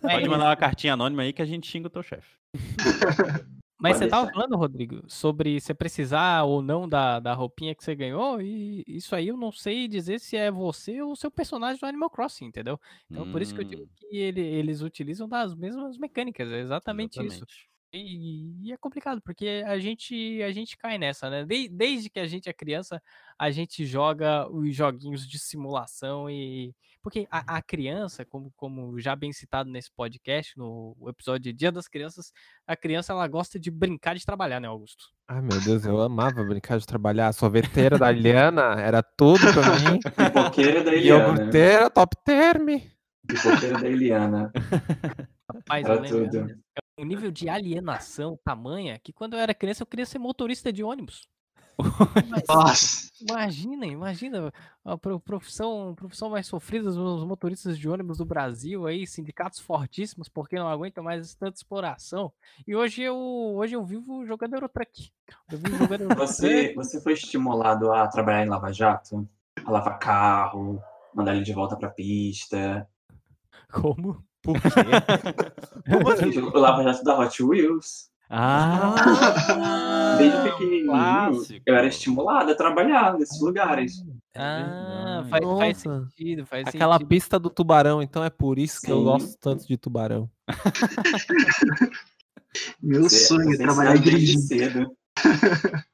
é Pode mandar uma cartinha anônima aí que a gente xinga o teu chefe. Mas Pode você tava falando, Rodrigo, sobre você precisar ou não da, da roupinha que você ganhou, e isso aí eu não sei dizer se é você ou o seu personagem do Animal Crossing, entendeu? Então por isso que eu digo Hum, que ele- eles utilizam das mesmas mecânicas, é exatamente, isso. E, e é complicado, porque a gente, a gente cai nessa, né? De- desde que a gente é criança, a gente joga os joguinhos de simulação e. Porque a, a criança, como, como já bem citado nesse podcast, no episódio de Dia das Crianças, a criança ela gosta de brincar de trabalhar, né, Augusto? Ai, meu Deus, eu amava brincar de trabalhar. A sorveteira da Liana era tudo pra mim. Pipoqueira da E Eliana. iogurteira, top term. Pipoqueira da Eliana. Rapaz, eu Era lembro, tudo. Um nível de alienação tamanha que quando eu era criança eu queria ser motorista de ônibus. Mas- Nossa. Imagina, imagina a pro- profissão, profissão mais sofrida dos motoristas de ônibus do Brasil aí, sindicatos fortíssimos porque não aguentam mais tanta exploração. E hoje eu, hoje eu vivo jogando Eurotruck. Eu vivo jogando Eurotruck. Você, você foi estimulado a trabalhar em Lava Jato? A lavar carro, mandar ele de volta pra pista. Como? Por quê? Gente, o Lava Jato da Hot Wheels. Ah! Desde pequenininho, clássico. eu era estimulado a trabalhar nesses lugares. É Ah, faz, faz sentido, faz Aquela sentido. pista do tubarão, então é por isso que eu Sim. gosto tanto de tubarão. Meu Você- sonho é trabalhar desde cedo.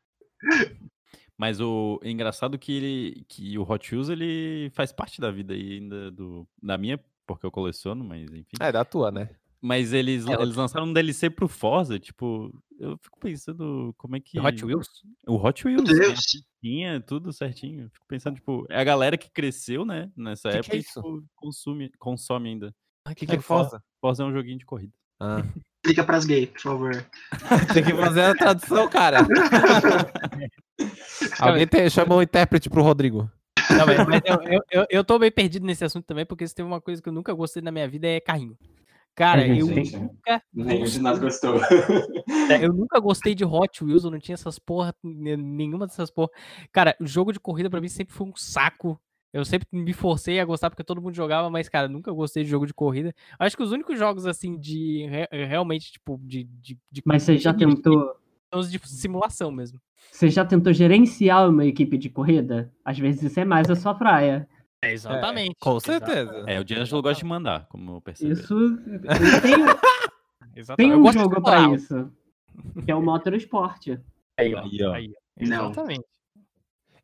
Mas o é engraçado que ele que o Hot Wheels ele faz parte da vida aí ainda do da minha, porque eu coleciono, mas enfim. É, da tua, né? Mas eles, É, eles lançaram um DLC pro Forza, tipo, eu fico pensando como é que. Hot Wheels? O Hot Wheels. Meu a Deus. pistinha, tudo certinho. Fico pensando, tipo, é a galera que cresceu, né? Nessa Que que época é e isso? tipo, consome, consome ainda. O que, É, que é Forza? Forza é um joguinho de corrida. Ah. Explica pras gays, por favor. Tem que fazer a tradução, cara. Alguém tem, chama o intérprete pro Rodrigo. Não, mas, mas eu, eu, eu, eu tô meio perdido nesse assunto também, porque se tem uma coisa que eu nunca gostei na minha vida é carrinho. Cara, É, eu gente, nunca. Nenhum de nós gostou. Eu nunca gostei de Hot Wheels, eu não tinha essas porra, ne- nenhuma dessas porra. Cara, o jogo de corrida pra mim sempre foi um saco. Eu sempre me forcei a gostar porque todo mundo jogava, mas, cara, nunca gostei de jogo de corrida. Acho que os únicos jogos, assim, de re- realmente, tipo, de. de, de Mas você já tentou. São os de simulação mesmo. Você já tentou gerenciar uma equipe de corrida? Às vezes isso é mais a sua praia. É, exatamente. Com certeza. É, o D'Angelo gosta de mandar, como eu percebi. Isso. Tem, Exatamente. tem Eu um de jogo pra isso. Que é o Motorsport. Aí, ó. Aí, ó. Aí, ó. Não. Exatamente.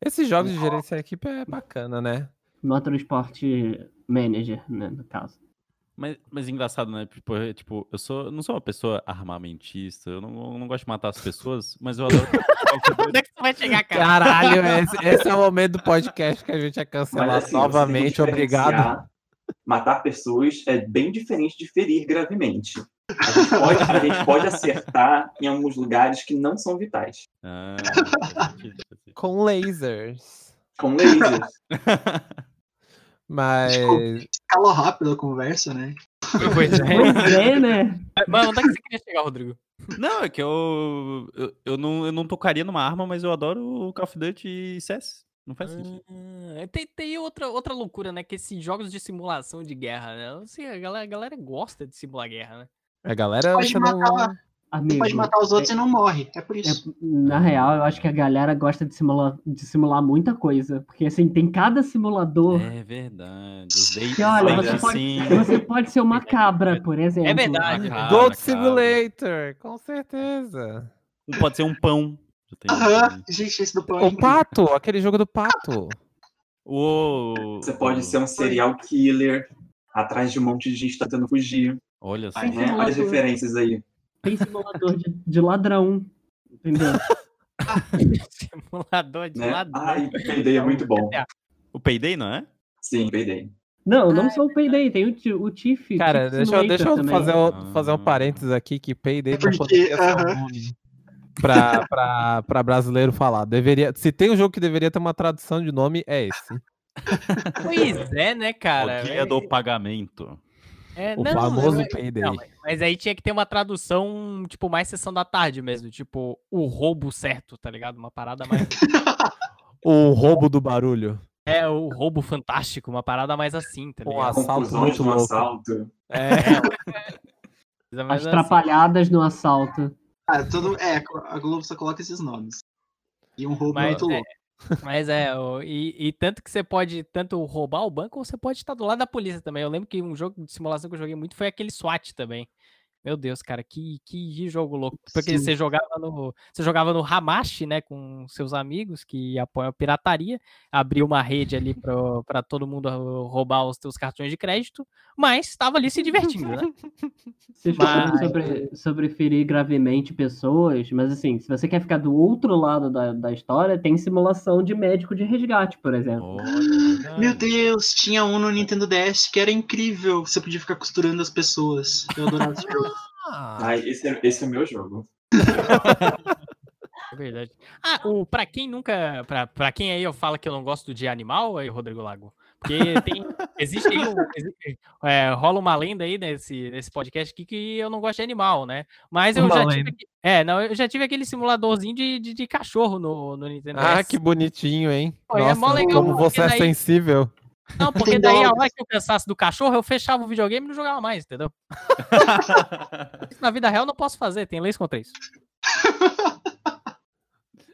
Esses jogos de gerenciar a equipe é bacana, né? Motorsport Manager, né, no caso. Mas, mas engraçado, né? Tipo, eu- tipo, eu sou, eu não sou uma pessoa armamentista, eu não, eu não gosto de matar as pessoas, mas eu adoro. Onde é que você vai chegar, cara? Caralho, esse, esse é o momento do podcast que a gente é cancelado Mas, assim, novamente. Obrigado. Matar pessoas é bem diferente de ferir gravemente. A gente, pode, a gente pode acertar em alguns lugares que não são vitais. Ah. Com lasers. Com lasers. Mas. Calou rápido a conversa, né? Pois é. Pois é, né? Mano, onde é que você queria chegar, Rodrigo? Não, é que eu, eu, eu, não, eu não tocaria numa arma, mas eu adoro o Call of Duty e CS. Não faz sentido. Ah, tem, tem outra, outra loucura, né? Que esses jogos de simulação de guerra, né? Sei, a galera, a galera gosta de simular guerra, né? A galera. Pode Você não... matar, Amigo, pode matar os outros e não morre. É por é- isso. na real, eu acho que a galera gosta de simular, de simular muita coisa. Porque assim, tem cada simulador. É verdade. Que olha, você pode, assim. você pode ser uma cabra, por exemplo. É verdade. Cara, Gold cara. Simulator, com certeza. Pode ser um pão. Aham. Gente, esse do pão. é O incrível. pato, aquele jogo do pato. O- Você pode ser um serial killer atrás de um monte de gente tentando fugir. Olha só. Ai, Né? Olha as referências aí. Tem simulador de, de ladrão. Entendeu? Simulador de Né? ladrão. Ai, Payday é muito bom. O Payday, não é? Sim, Payday. Não, não só o Payday, tem o, o Tiff. Cara, Tiff deixa eu, deixa eu fazer, o- fazer um Ah. parênteses aqui que Payday não Porque, poderia ser um pra, pra, pra brasileiro falar. Deveria, se tem um jogo que deveria ter uma tradução de nome, é esse. Pois é, né, cara? o dia do pagamento. É, O não, famoso mas- Payday. não, mas- mas aí tinha que ter uma tradução, tipo, mais sessão da tarde mesmo. Tipo, o roubo certo, tá ligado? Uma parada mais. O roubo do barulho. é, o roubo fantástico, uma parada mais assim, tá Um ligado? assalto Confusões muito no louco. assalto. É, mais As assim. trapalhadas no assalto. Ah, tudo, é, a Globo só coloca esses nomes. E um roubo Mas muito é, louco. Mas é, o- e, e tanto que você pode tanto roubar o banco ou você pode estar do lado da polícia também. Eu lembro que um jogo de simulação que eu joguei muito foi aquele SWAT também. Meu Deus, cara, que, que jogo louco. Porque Sim. você jogava no. Você jogava no Hamashi, né? Com seus amigos que apoiam a pirataria. Abriu uma rede ali pra, pra todo mundo roubar os teus cartões de crédito. Mas estava ali se divertindo, né? Vocês Mas- sobre, sobre ferir gravemente pessoas, mas assim, se você quer ficar do outro lado da, da história, tem simulação de médico de resgate, por exemplo. É Meu. Deus, tinha um no Nintendo DS que era incrível. Você podia ficar costurando as pessoas. Eu adorava esse jogo. Ai, esse é, esse é o meu jogo. É verdade. Ah, o, pra quem nunca. Pra, pra quem aí eu falo que eu não gosto de animal, aí, Rodrigo Lago. Porque tem. Existe aí. um- é, rola uma lenda aí nesse, nesse podcast aqui que eu não gosto de animal, né? Mas eu Uma já lenda. tive. aqui- É, não, eu já tive aquele simuladorzinho de, de, de cachorro no, no Nintendo Ah, DS. que bonitinho, hein? Pô, é Nossa, mó legal, como você é daí- sensível. Não, porque daí a hora que eu cansasse do cachorro, eu fechava o videogame e não jogava mais, entendeu? Isso na vida real eu não posso fazer, tem leis contra isso.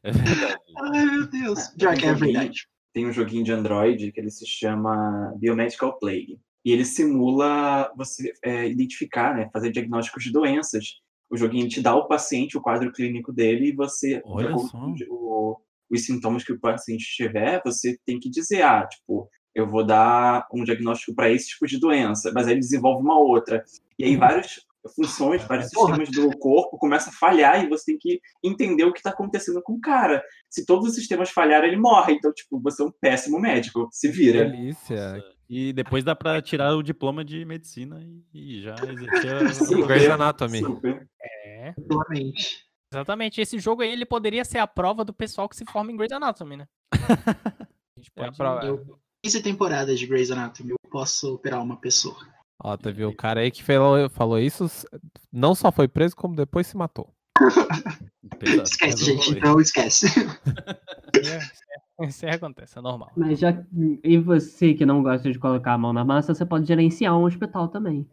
É verdade. Ai, meu Deus. Já que é verdade. Tem um joguinho de Android que ele se chama Biomedical Plague. E ele simula você é, identificar, né, fazer diagnósticos de doenças. O joguinho te dá ao paciente o quadro clínico dele e você, Olha só. com o- os sintomas que o paciente tiver, você tem que dizer, ah, tipo, eu vou dar um diagnóstico para esse tipo de doença, mas aí ele desenvolve uma outra. E aí vários funções, vários Porra. sistemas do corpo começam a falhar e você tem que entender o que está acontecendo com o cara. Se todos os sistemas falharem, ele morre. Então, tipo, você é um péssimo médico. Se vira. Delícia. Nossa, E depois dá pra tirar o diploma de medicina e, já exercer. A- Grey's Anatomy. Super. É, Realmente. exatamente. Esse jogo aí, ele poderia ser a prova do pessoal que se forma em Grey's Anatomy, né? A gente É a pode... prova. Eu- 15 temporadas de Grey's Anatomy, eu posso operar uma pessoa. Ó, teve o cara aí que falou, falou isso, não só foi preso, como depois se matou. Pesado, Esquece, gente, então esquece. É, Isso aí acontece, é normal. Mas já. E você que não gosta de colocar a mão na massa, você pode gerenciar um hospital também.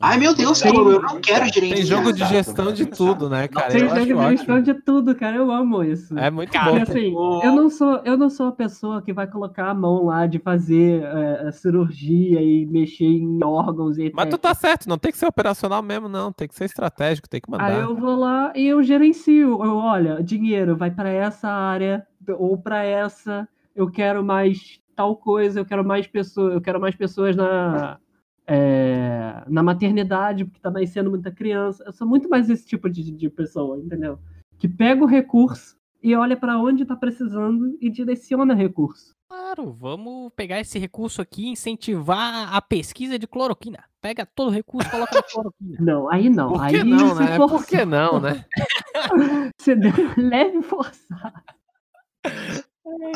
Ai, meu Deus, Tem- eu não quero gerenciar. Tem jogo de gestão de tudo, né, cara? Tem jogo de gestão de tudo, cara. Eu amo isso. É muito Cara, bom. Porque, assim, eu não sou eu não sou a pessoa que vai colocar a mão lá de fazer é, a cirurgia e mexer em órgãos e Mas tu tá certo, não tem que ser operacional mesmo, não. Tem que ser estratégico, tem que mandar. Aí eu vou lá e eu gerencio. Eu, olha, dinheiro vai pra essa área ou pra essa. Eu quero mais tal coisa. Eu quero mais pessoas. Eu quero mais pessoas na é, na maternidade porque tá nascendo muita criança. Eu sou muito mais esse tipo de, de pessoa, entendeu? Que pega o recurso e olha pra onde tá precisando e direciona recurso. Claro, vamos pegar esse recurso aqui e incentivar a pesquisa de cloroquina. Pega todo o recurso e coloca na cloroquina. Não, aí não. Por aí que não, você né? forçou. Por que não, né? Você deu leve forçar.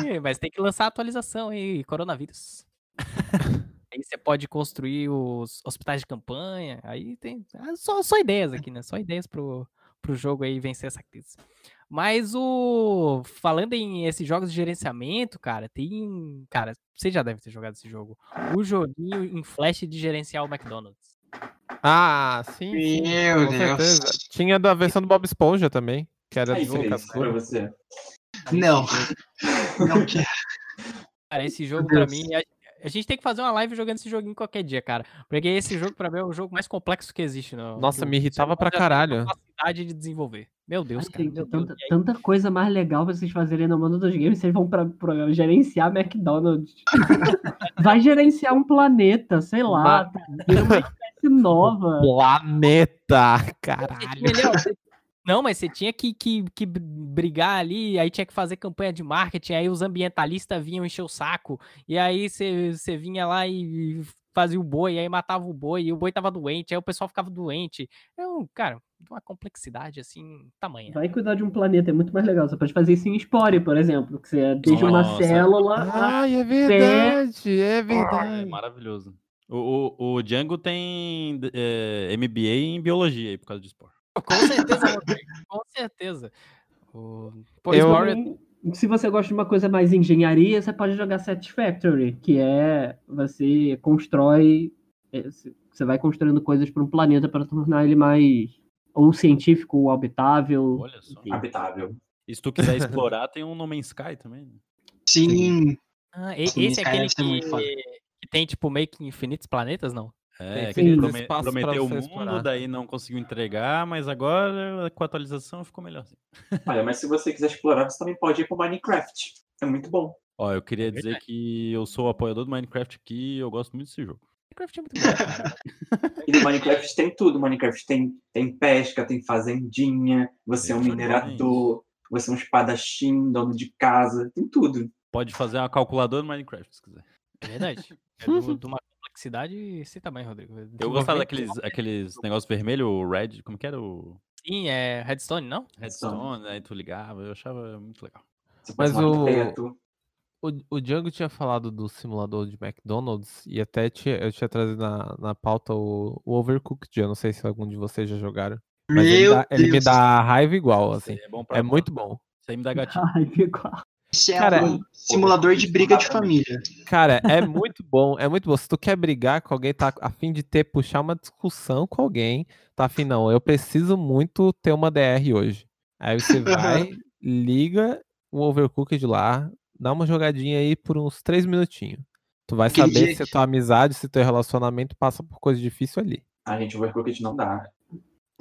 É, mas tem que lançar a atualização aí, coronavírus. aí você pode construir os hospitais de campanha. Aí tem. ah, Só, só ideias aqui, né? Só ideias pro, pro jogo aí vencer essa crise. Mas o. Falando em esses jogos de gerenciamento, cara, tem. Cara, você já deve ter jogado esse jogo. O joguinho em flash de gerenciar o McDonald's. Ah, sim. sim, Meu Deus. certeza. Tinha da versão do Bob Esponja também, que era Aí, do Cascura. você. Não. Não quero. Cara, esse jogo Deus. mim. A, gente tem que fazer uma live jogando esse joguinho qualquer dia, cara. Porque esse jogo pra mim é o jogo mais complexo que existe. No, Nossa, que me irritava pra caralho. capacidade de desenvolver. Meu Deus, Ai, cara. gente, Meu tanta, aí, tanta coisa mais legal pra vocês fazerem no mundo dos games, vocês vão pra, pra gerenciar McDonald's. Vai gerenciar um planeta, sei lá. Vira uma espécie nova. Planeta! Caralho. você- Não, mas você tinha que, que, que brigar ali, aí tinha que fazer campanha de marketing, aí os ambientalistas vinham encher o saco, e aí você, você vinha lá e fazia o boi, aí matava o boi, e o boi tava doente, aí o pessoal ficava doente. É um, cara, uma complexidade assim, tamanha. Vai cuidar de um planeta, é muito mais legal. Você pode fazer isso em Spore, por exemplo. Que você é desde uma célula. Ai, é verdade, é É verdade. maravilhoso. O, o, o Django tem é, MBA em biologia aí por causa de esporte. Com certeza, Rodrigo, com certeza. O... Pô, Eu- Spore- Se você gosta de uma coisa mais engenharia, você pode jogar Satisfactory, que é você constrói. é, Você vai construindo coisas para um planeta para tornar ele mais ou científico ou habitável. Olha só. enfim. Habitável. E se tu quiser explorar, tem um No Man's Sky também. né? Sim. Ah, e- Sim, esse é aquele que, que tem, tipo, meio que infinitos planetas, não? É, Tem que prome- prometeu o mundo, explorar. daí não conseguiu entregar, mas agora com a atualização ficou melhor. Olha, mas se você quiser explorar, você também pode ir pro Minecraft. É muito bom. Ó, eu queria É dizer que eu sou apoiador do Minecraft aqui e eu gosto muito desse jogo. Minecraft é muito bom. E no Minecraft tem tudo. Minecraft tem, tem pesca, tem fazendinha, você é um minerador, você é um espadachim, dono de casa, tem tudo. Pode fazer uma calculadora no Minecraft, se quiser. É verdade. É do- uma complexidade esse tamanho, Rodrigo. Eu gostava daqueles aqueles negócios vermelhos, o Red, como que era o Sim, é Redstone, não? Redstone, aí tu ligava, eu achava muito legal. Mas o-. O, o Django tinha falado do simulador de McDonald's e até tinha, eu tinha trazido na, na pauta o, o Overcooked. Eu não sei se algum de vocês já jogaram. Mas ele, Meu dá- ele me dá raiva igual, assim. É É muito bom. Isso aí me dá gatinho. Ai, que igual. Esse é Cara, um simulador de briga de família. Cara, é muito bom, é muito bom. Se tu quer brigar com alguém, tá a fim de ter, puxar uma discussão com alguém, tá afim, não, eu preciso muito ter uma DR hoje. Aí você vai, liga o Overcooked lá, dá uma jogadinha aí por uns três minutinhos. Tu vai Aquele saber dia se tua amizade, se teu relacionamento passa por coisa difícil ali. A gente, Overcooked não dá.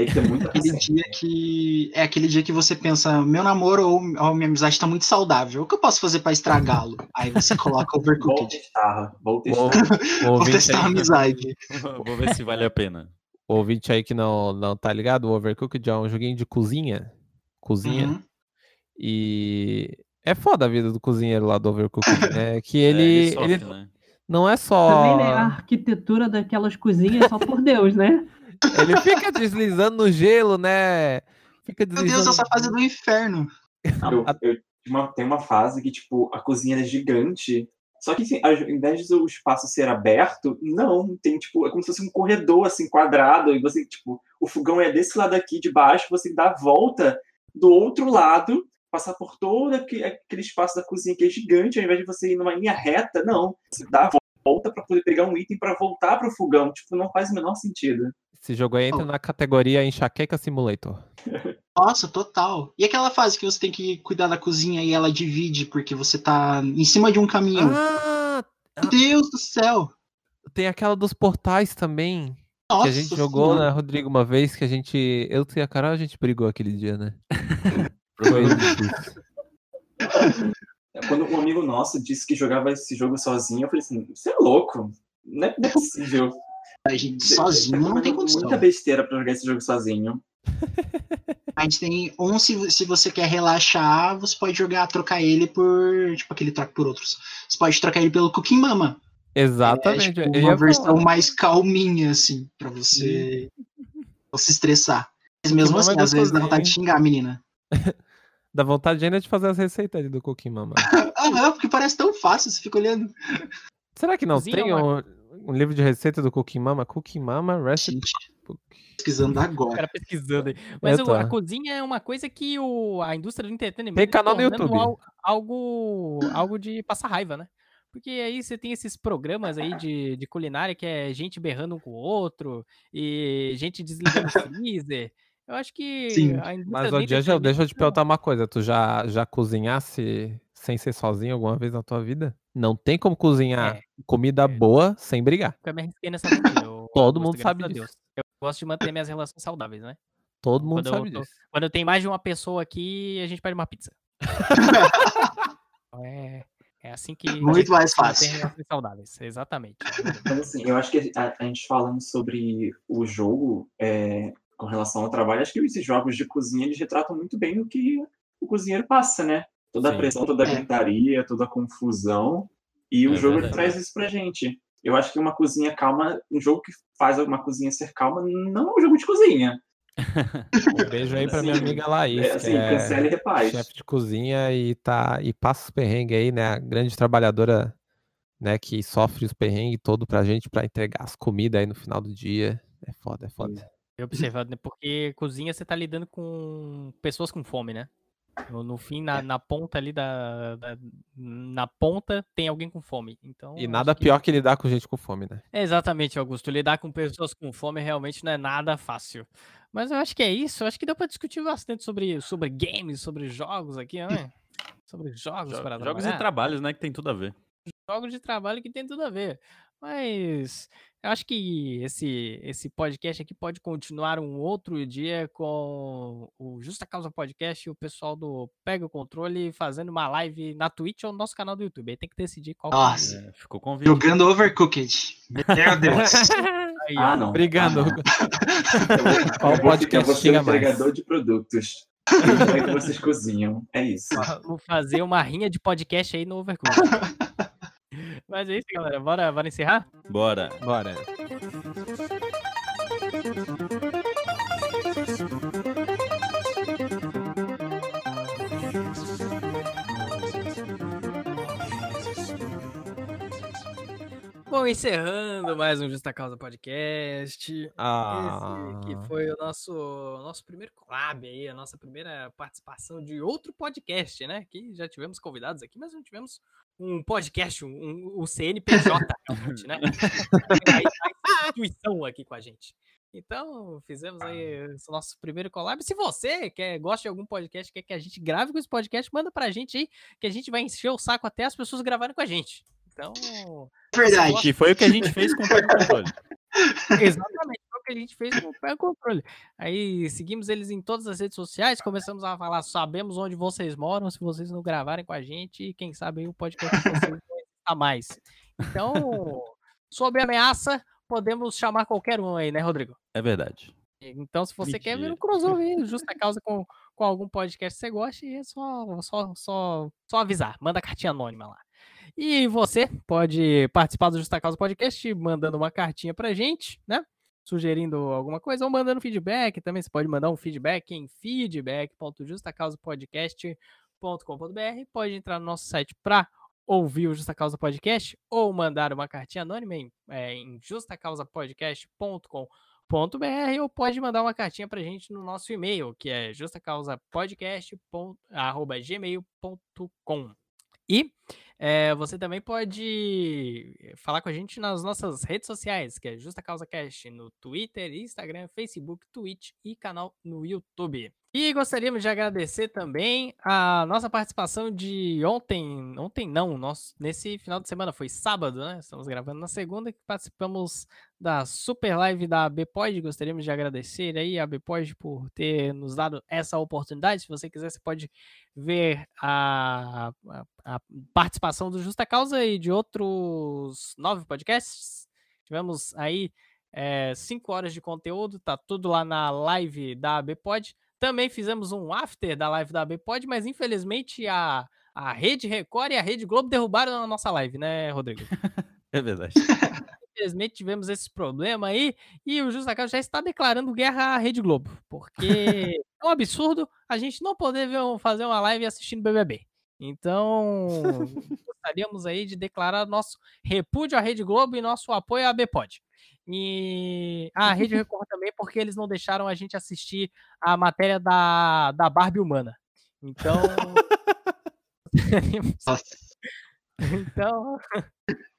Tem que ter muita Aquele dia que. É aquele dia que você pensa, meu namoro ou, ou minha amizade tá muito saudável. O que eu posso fazer pra estragá-lo? Aí você coloca Vou overcooked. testar, vou testar. O, o Vou ouvinte testar a amizade. Vou ver se vale a pena. o ouvinte aí que não, não tá ligado, o Overcooked é um joguinho de cozinha. Cozinha. Uhum. E é foda a vida do cozinheiro lá do Overcooked, né? Que É, ele, sofre, ele né? não é Também, só. né, a arquitetura daquelas cozinhas é só por Deus, né? Ele fica deslizando no gelo, né? Fica Meu deslizando. Deus, essa fase do inferno. Eu, eu- uma- tem uma fase que, tipo, a cozinha é gigante. Só que, assim, ao invés do espaço ser aberto, não, tem, tipo, é como se fosse um corredor, assim, quadrado, e você, tipo, o fogão é desse lado aqui de baixo, você dá a volta do outro lado, passar por todo aque- aquele espaço da cozinha que é gigante, ao invés de você ir numa linha reta, não, você dá a volta para poder pegar um item para voltar pro fogão, tipo, não faz o menor sentido. Esse jogo aí entra na categoria Enxaqueca Simulator. Nossa, total. E aquela fase que você tem que cuidar da cozinha e ela divide porque você tá em cima de um caminhão. Ah, Meu Deus do céu. tem aquela dos portais também. Nossa que a gente jogou, Senhora. né, Rodrigo, uma vez que a gente. Eu e a Carol, a gente brigou aquele dia, né? Quando um amigo nosso disse que jogava esse jogo sozinho, eu falei assim, você é louco, não é possível. A gente sozinho não tem condição. Muita besteira pra jogar esse jogo sozinho. A gente tem um, se, se você quer relaxar, você pode jogar, trocar ele por. Tipo, aquele troca por outros. Você pode trocar ele pelo Cooking Mama. É Exatamente. tipo, eu uma versão falar. mais calminha, assim, pra você não se estressar. Mas mesmo Cooking assim, é às vezes dá vontade de xingar a menina. Dá vontade ainda de fazer as receitas ali do Cookie Mama. Ah, porque parece tão fácil, você fica olhando. Será que não Cozinha tem é um, um livro de receita do Cookie Mama? Cookie Mama Recipe Gente, Book. pesquisando O agora. cara pesquisando aí. Mas É, o- a tá. cozinha é uma coisa que o, a indústria do entretenimento Tem tá canal no YouTube. al- Algo, algo de passar raiva, né? Porque aí você tem esses programas aí de, de culinária que é gente berrando um com o outro e gente desligando o freezer. Eu acho que Sim. a indústria Mas, do ô, Diego, deixa eu te entretenimento- perguntar uma coisa. Tu já, já cozinhasse sem ser sozinho alguma vez na tua vida? Não tem como cozinhar É. comida É. boa sem brigar. Nunca me arrisquei nessa eu- Todo mundo sabe disso. Deus. Eu gosto de manter minhas relações saudáveis, né? Todo mundo Quando eu sabe tô- disso. Quando tem mais de uma pessoa aqui, a gente pede uma pizza. é, é assim que. Muito a gente mais fácil. relações saudáveis, exatamente. Mas assim, eu acho que a, a gente falando sobre o jogo é, com relação ao trabalho, acho que esses jogos de cozinha eles retratam muito bem o que o cozinheiro passa, né? Toda a Sim. pressão, toda a É. gritaria, toda a confusão. E o É jogo verdade. traz isso pra gente. Eu acho que uma cozinha calma, um jogo que faz uma cozinha ser calma, não é um jogo de cozinha. Um beijo aí pra minha Assim, amiga Laís, É, que assim, é cancela e repaz. chefe de cozinha e tá e passa os perrengues aí, né? A grande trabalhadora, né, que sofre os perrengues todo pra gente pra entregar as comidas aí no final do dia. É foda, é foda. Eu observado, né? Porque cozinha você tá lidando com pessoas com fome, né? No, no fim, na, na ponta ali da, da- Na ponta tem alguém com fome. Então. E nada que- pior que lidar com gente com fome, né? É, Exatamente, Augusto. Lidar com pessoas com fome realmente não é nada fácil. Mas eu acho que é isso. Eu acho que deu pra discutir bastante sobre, sobre games, sobre jogos aqui, né? Sobre jogos Jo- para Jogos e trabalhos, né? Que tem tudo a ver. jogos de trabalho que tem tudo a ver. Mas eu acho que esse, esse podcast aqui pode continuar um outro dia com o Justa Causa Podcast e o pessoal do Pega o Controle fazendo uma live na Twitch ou no nosso canal do YouTube. Aí tem que decidir qual que é. Nossa, É, ficou convite. jogando Overcooked. Meu Deus. Aí, Ah, não. Brigando. Ah, Qual podcast eu vou ser chega o mais? entregador de produtos. Como é que vocês cozinham? É isso. Vou fazer uma rinha de podcast aí no Overcooked. Mas é isso, galera. Bora, bora encerrar? Bora. Bora. Bom, encerrando mais um Justa Causa Podcast. Ah, Esse que foi o nosso, nosso primeiro collab aí, a nossa primeira participação de outro podcast, né? Que já tivemos convidados aqui, mas não tivemos um podcast, um, um, o CNPJ, realmente, né? Aí a instituição aqui com a gente. Então, fizemos aí esse nosso primeiro collab. Se você quer, gosta de algum podcast, quer que a gente grave com esse podcast, manda pra gente aí, que a gente vai encher o saco até as pessoas gravarem com a gente. Então, Verdade. Que foi o que a gente fez com o o Controle. Exatamente, foi o que a gente fez com o Pé Controle. Aí seguimos eles em todas as redes sociais, começamos a falar, sabemos onde vocês moram, se vocês não gravarem com a gente, e quem sabe aí o podcast de vocês não exista mais. Então, sob ameaça, podemos chamar qualquer um aí, né, Rodrigo? É verdade. Então, se você quer ver um Mentira. crossover justa causa com, com algum podcast que você goste, é só, só, só, só avisar. Manda cartinha anônima lá. E você pode participar do Justa Causa Podcast mandando uma cartinha pra gente, né? Sugerindo alguma coisa ou mandando feedback. Também você pode mandar um feedback em feedback.justacausapodcast.com.br. Pode entrar no nosso site pra ouvir o Justa Causa Podcast ou mandar uma cartinha anônima em, é, em justacausapodcast.com.br ou pode mandar uma cartinha pra gente no nosso e-mail, que é justacausapodcast.gmail.com. E é, você também pode falar com a gente nas nossas redes sociais, que é Justa Causa Cast, no Twitter, Instagram, Facebook, Twitch e canal no YouTube. E gostaríamos de agradecer também a nossa participação de ontem, ontem não, nosso, nesse final de semana, foi sábado, né? Estamos gravando na segunda, que participamos da super live da Bpod. Gostaríamos de agradecer aí a Bpod por ter nos dado essa oportunidade. Se você quiser, você pode ver a, a, a participação do Justa Causa e de outros nove podcasts. Tivemos aí é, cinco horas de conteúdo, tá tudo lá na live da Bpod. Também fizemos um after da live da Bpod, mas infelizmente a, a Rede Record e a Rede Globo derrubaram a nossa live, né, Rodrigo? É verdade. Infelizmente tivemos esse problema aí e o Justa Causa já está declarando guerra à Rede Globo, porque é um absurdo a gente não poder ver, fazer uma live assistindo BBB. Então, gostaríamos aí de declarar nosso repúdio à Rede Globo e nosso apoio à Bpod. E a Rede Record também, porque eles não deixaram a gente assistir a matéria da, da Barbie humana. Então. Então.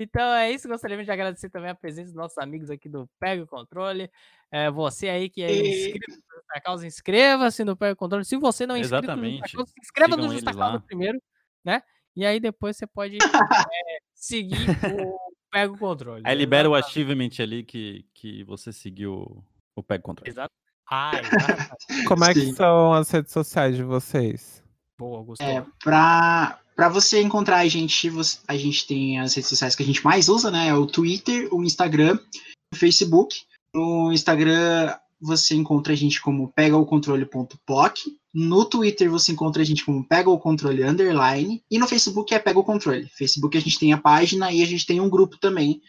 Então é isso, gostaríamos de agradecer também a presença dos nossos amigos aqui do Pega o Controle. É, você aí que é inscrito no Justa Causa, inscreva-se no Pega o Controle. Se você não é inscrito no Justa Exatamente. Causa, se inscreva no Sigam Justa eles Causa lá. primeiro, né? E aí depois você pode é, seguir o Pega o Controle. Aí libera o achievement ali que, que você seguiu o Peg Control. Exato. Ah, exatamente. Como é que Sim. são as redes sociais de vocês? Boa, gostou. É, pra, pra você encontrar a gente, você- a gente tem as redes sociais que a gente mais usa, né? É o Twitter, o Instagram, o Facebook. No Instagram você encontra a gente como pegaocontrole.poc. No Twitter você encontra a gente como pega o controle underline. E no Facebook é pega o controle. Facebook a gente tem a página e a gente tem um grupo também.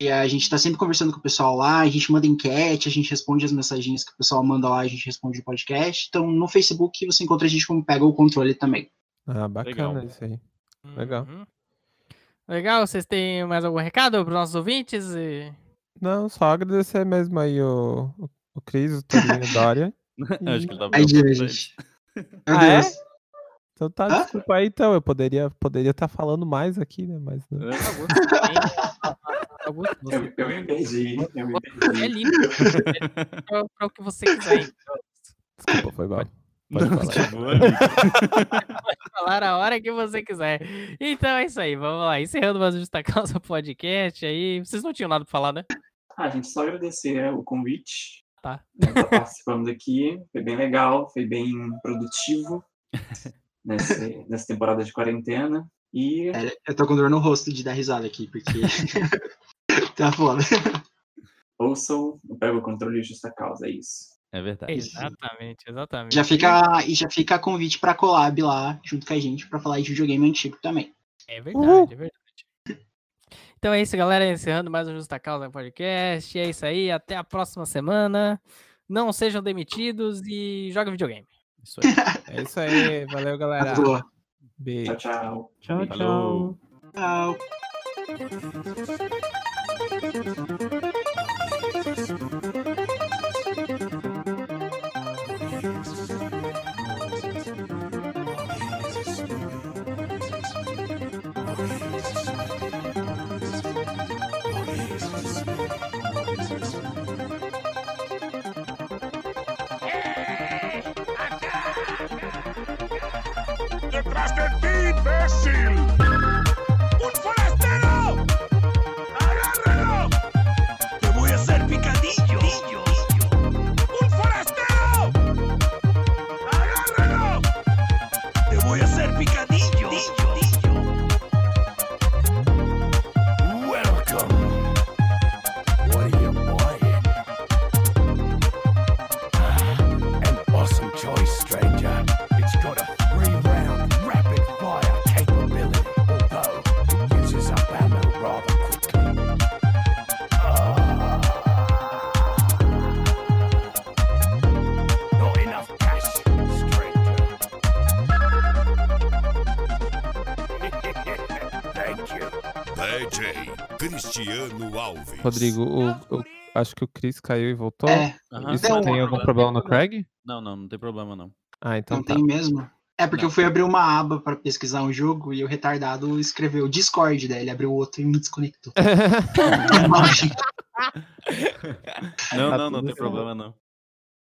E a gente tá sempre conversando com o pessoal lá, a gente manda enquete, a gente responde as mensagens que o pessoal manda lá, a gente responde no podcast. Então no Facebook você encontra a gente como pega o controle também. Ah, bacana Legal. isso aí. legal. Uhum. Legal, vocês têm mais algum recado para os nossos ouvintes? E- Não, só agradecer mesmo aí o, o, o Cris, o Torinho Dória. Acho que ele tá Ai. Meu Ah, é? Então tá, Hã? desculpa aí então, eu poderia estar poderia tá falando mais aqui, né? Mas. Augusto, você, Eu, eu me perdi, eu me você é livre para o que você quiser. Então, Desculpa, foi mal. Pode Não, falar. de boa, amigo. falar a hora que você quiser. Então é isso aí, vamos lá. Encerrando mais o Justa Causa Podcast aí. Vocês não tinham nada para falar, né? Ah, gente, só agradecer o convite. Tá. né, Tá participando aqui. Foi bem legal, foi bem produtivo nessa, nessa temporada de quarentena. E É, eu tô com dor no rosto de dar risada aqui, porque. tá foda. ouçam Pega o Controle e Justa Causa, é isso. É verdade. Exatamente, exatamente. Já fica, e já fica convite pra collab lá, junto com a gente, pra falar de videogame antigo também. É verdade, é verdade. Então é isso, galera. Encerrando mais um Justa Causa Podcast. É isso aí. Até a próxima semana. Não sejam demitidos e joguem videogame. Isso aí. É isso aí, valeu galera. Beijo. Tchau, tchau. Tchau, Falou. tchau. Tchau. Rodrigo, o, o- acho que o Chris caiu e voltou. É, Aham. Isso Não, tem algum problema no Craig? Não, não, não tem problema não. Ah, então não tá. tem mesmo. É porque Não. eu fui abrir uma aba pra pesquisar um jogo e o retardado escreveu Discord, daí ele abriu outro e me desconectou. Não, Tá não, não tudo tem problema não.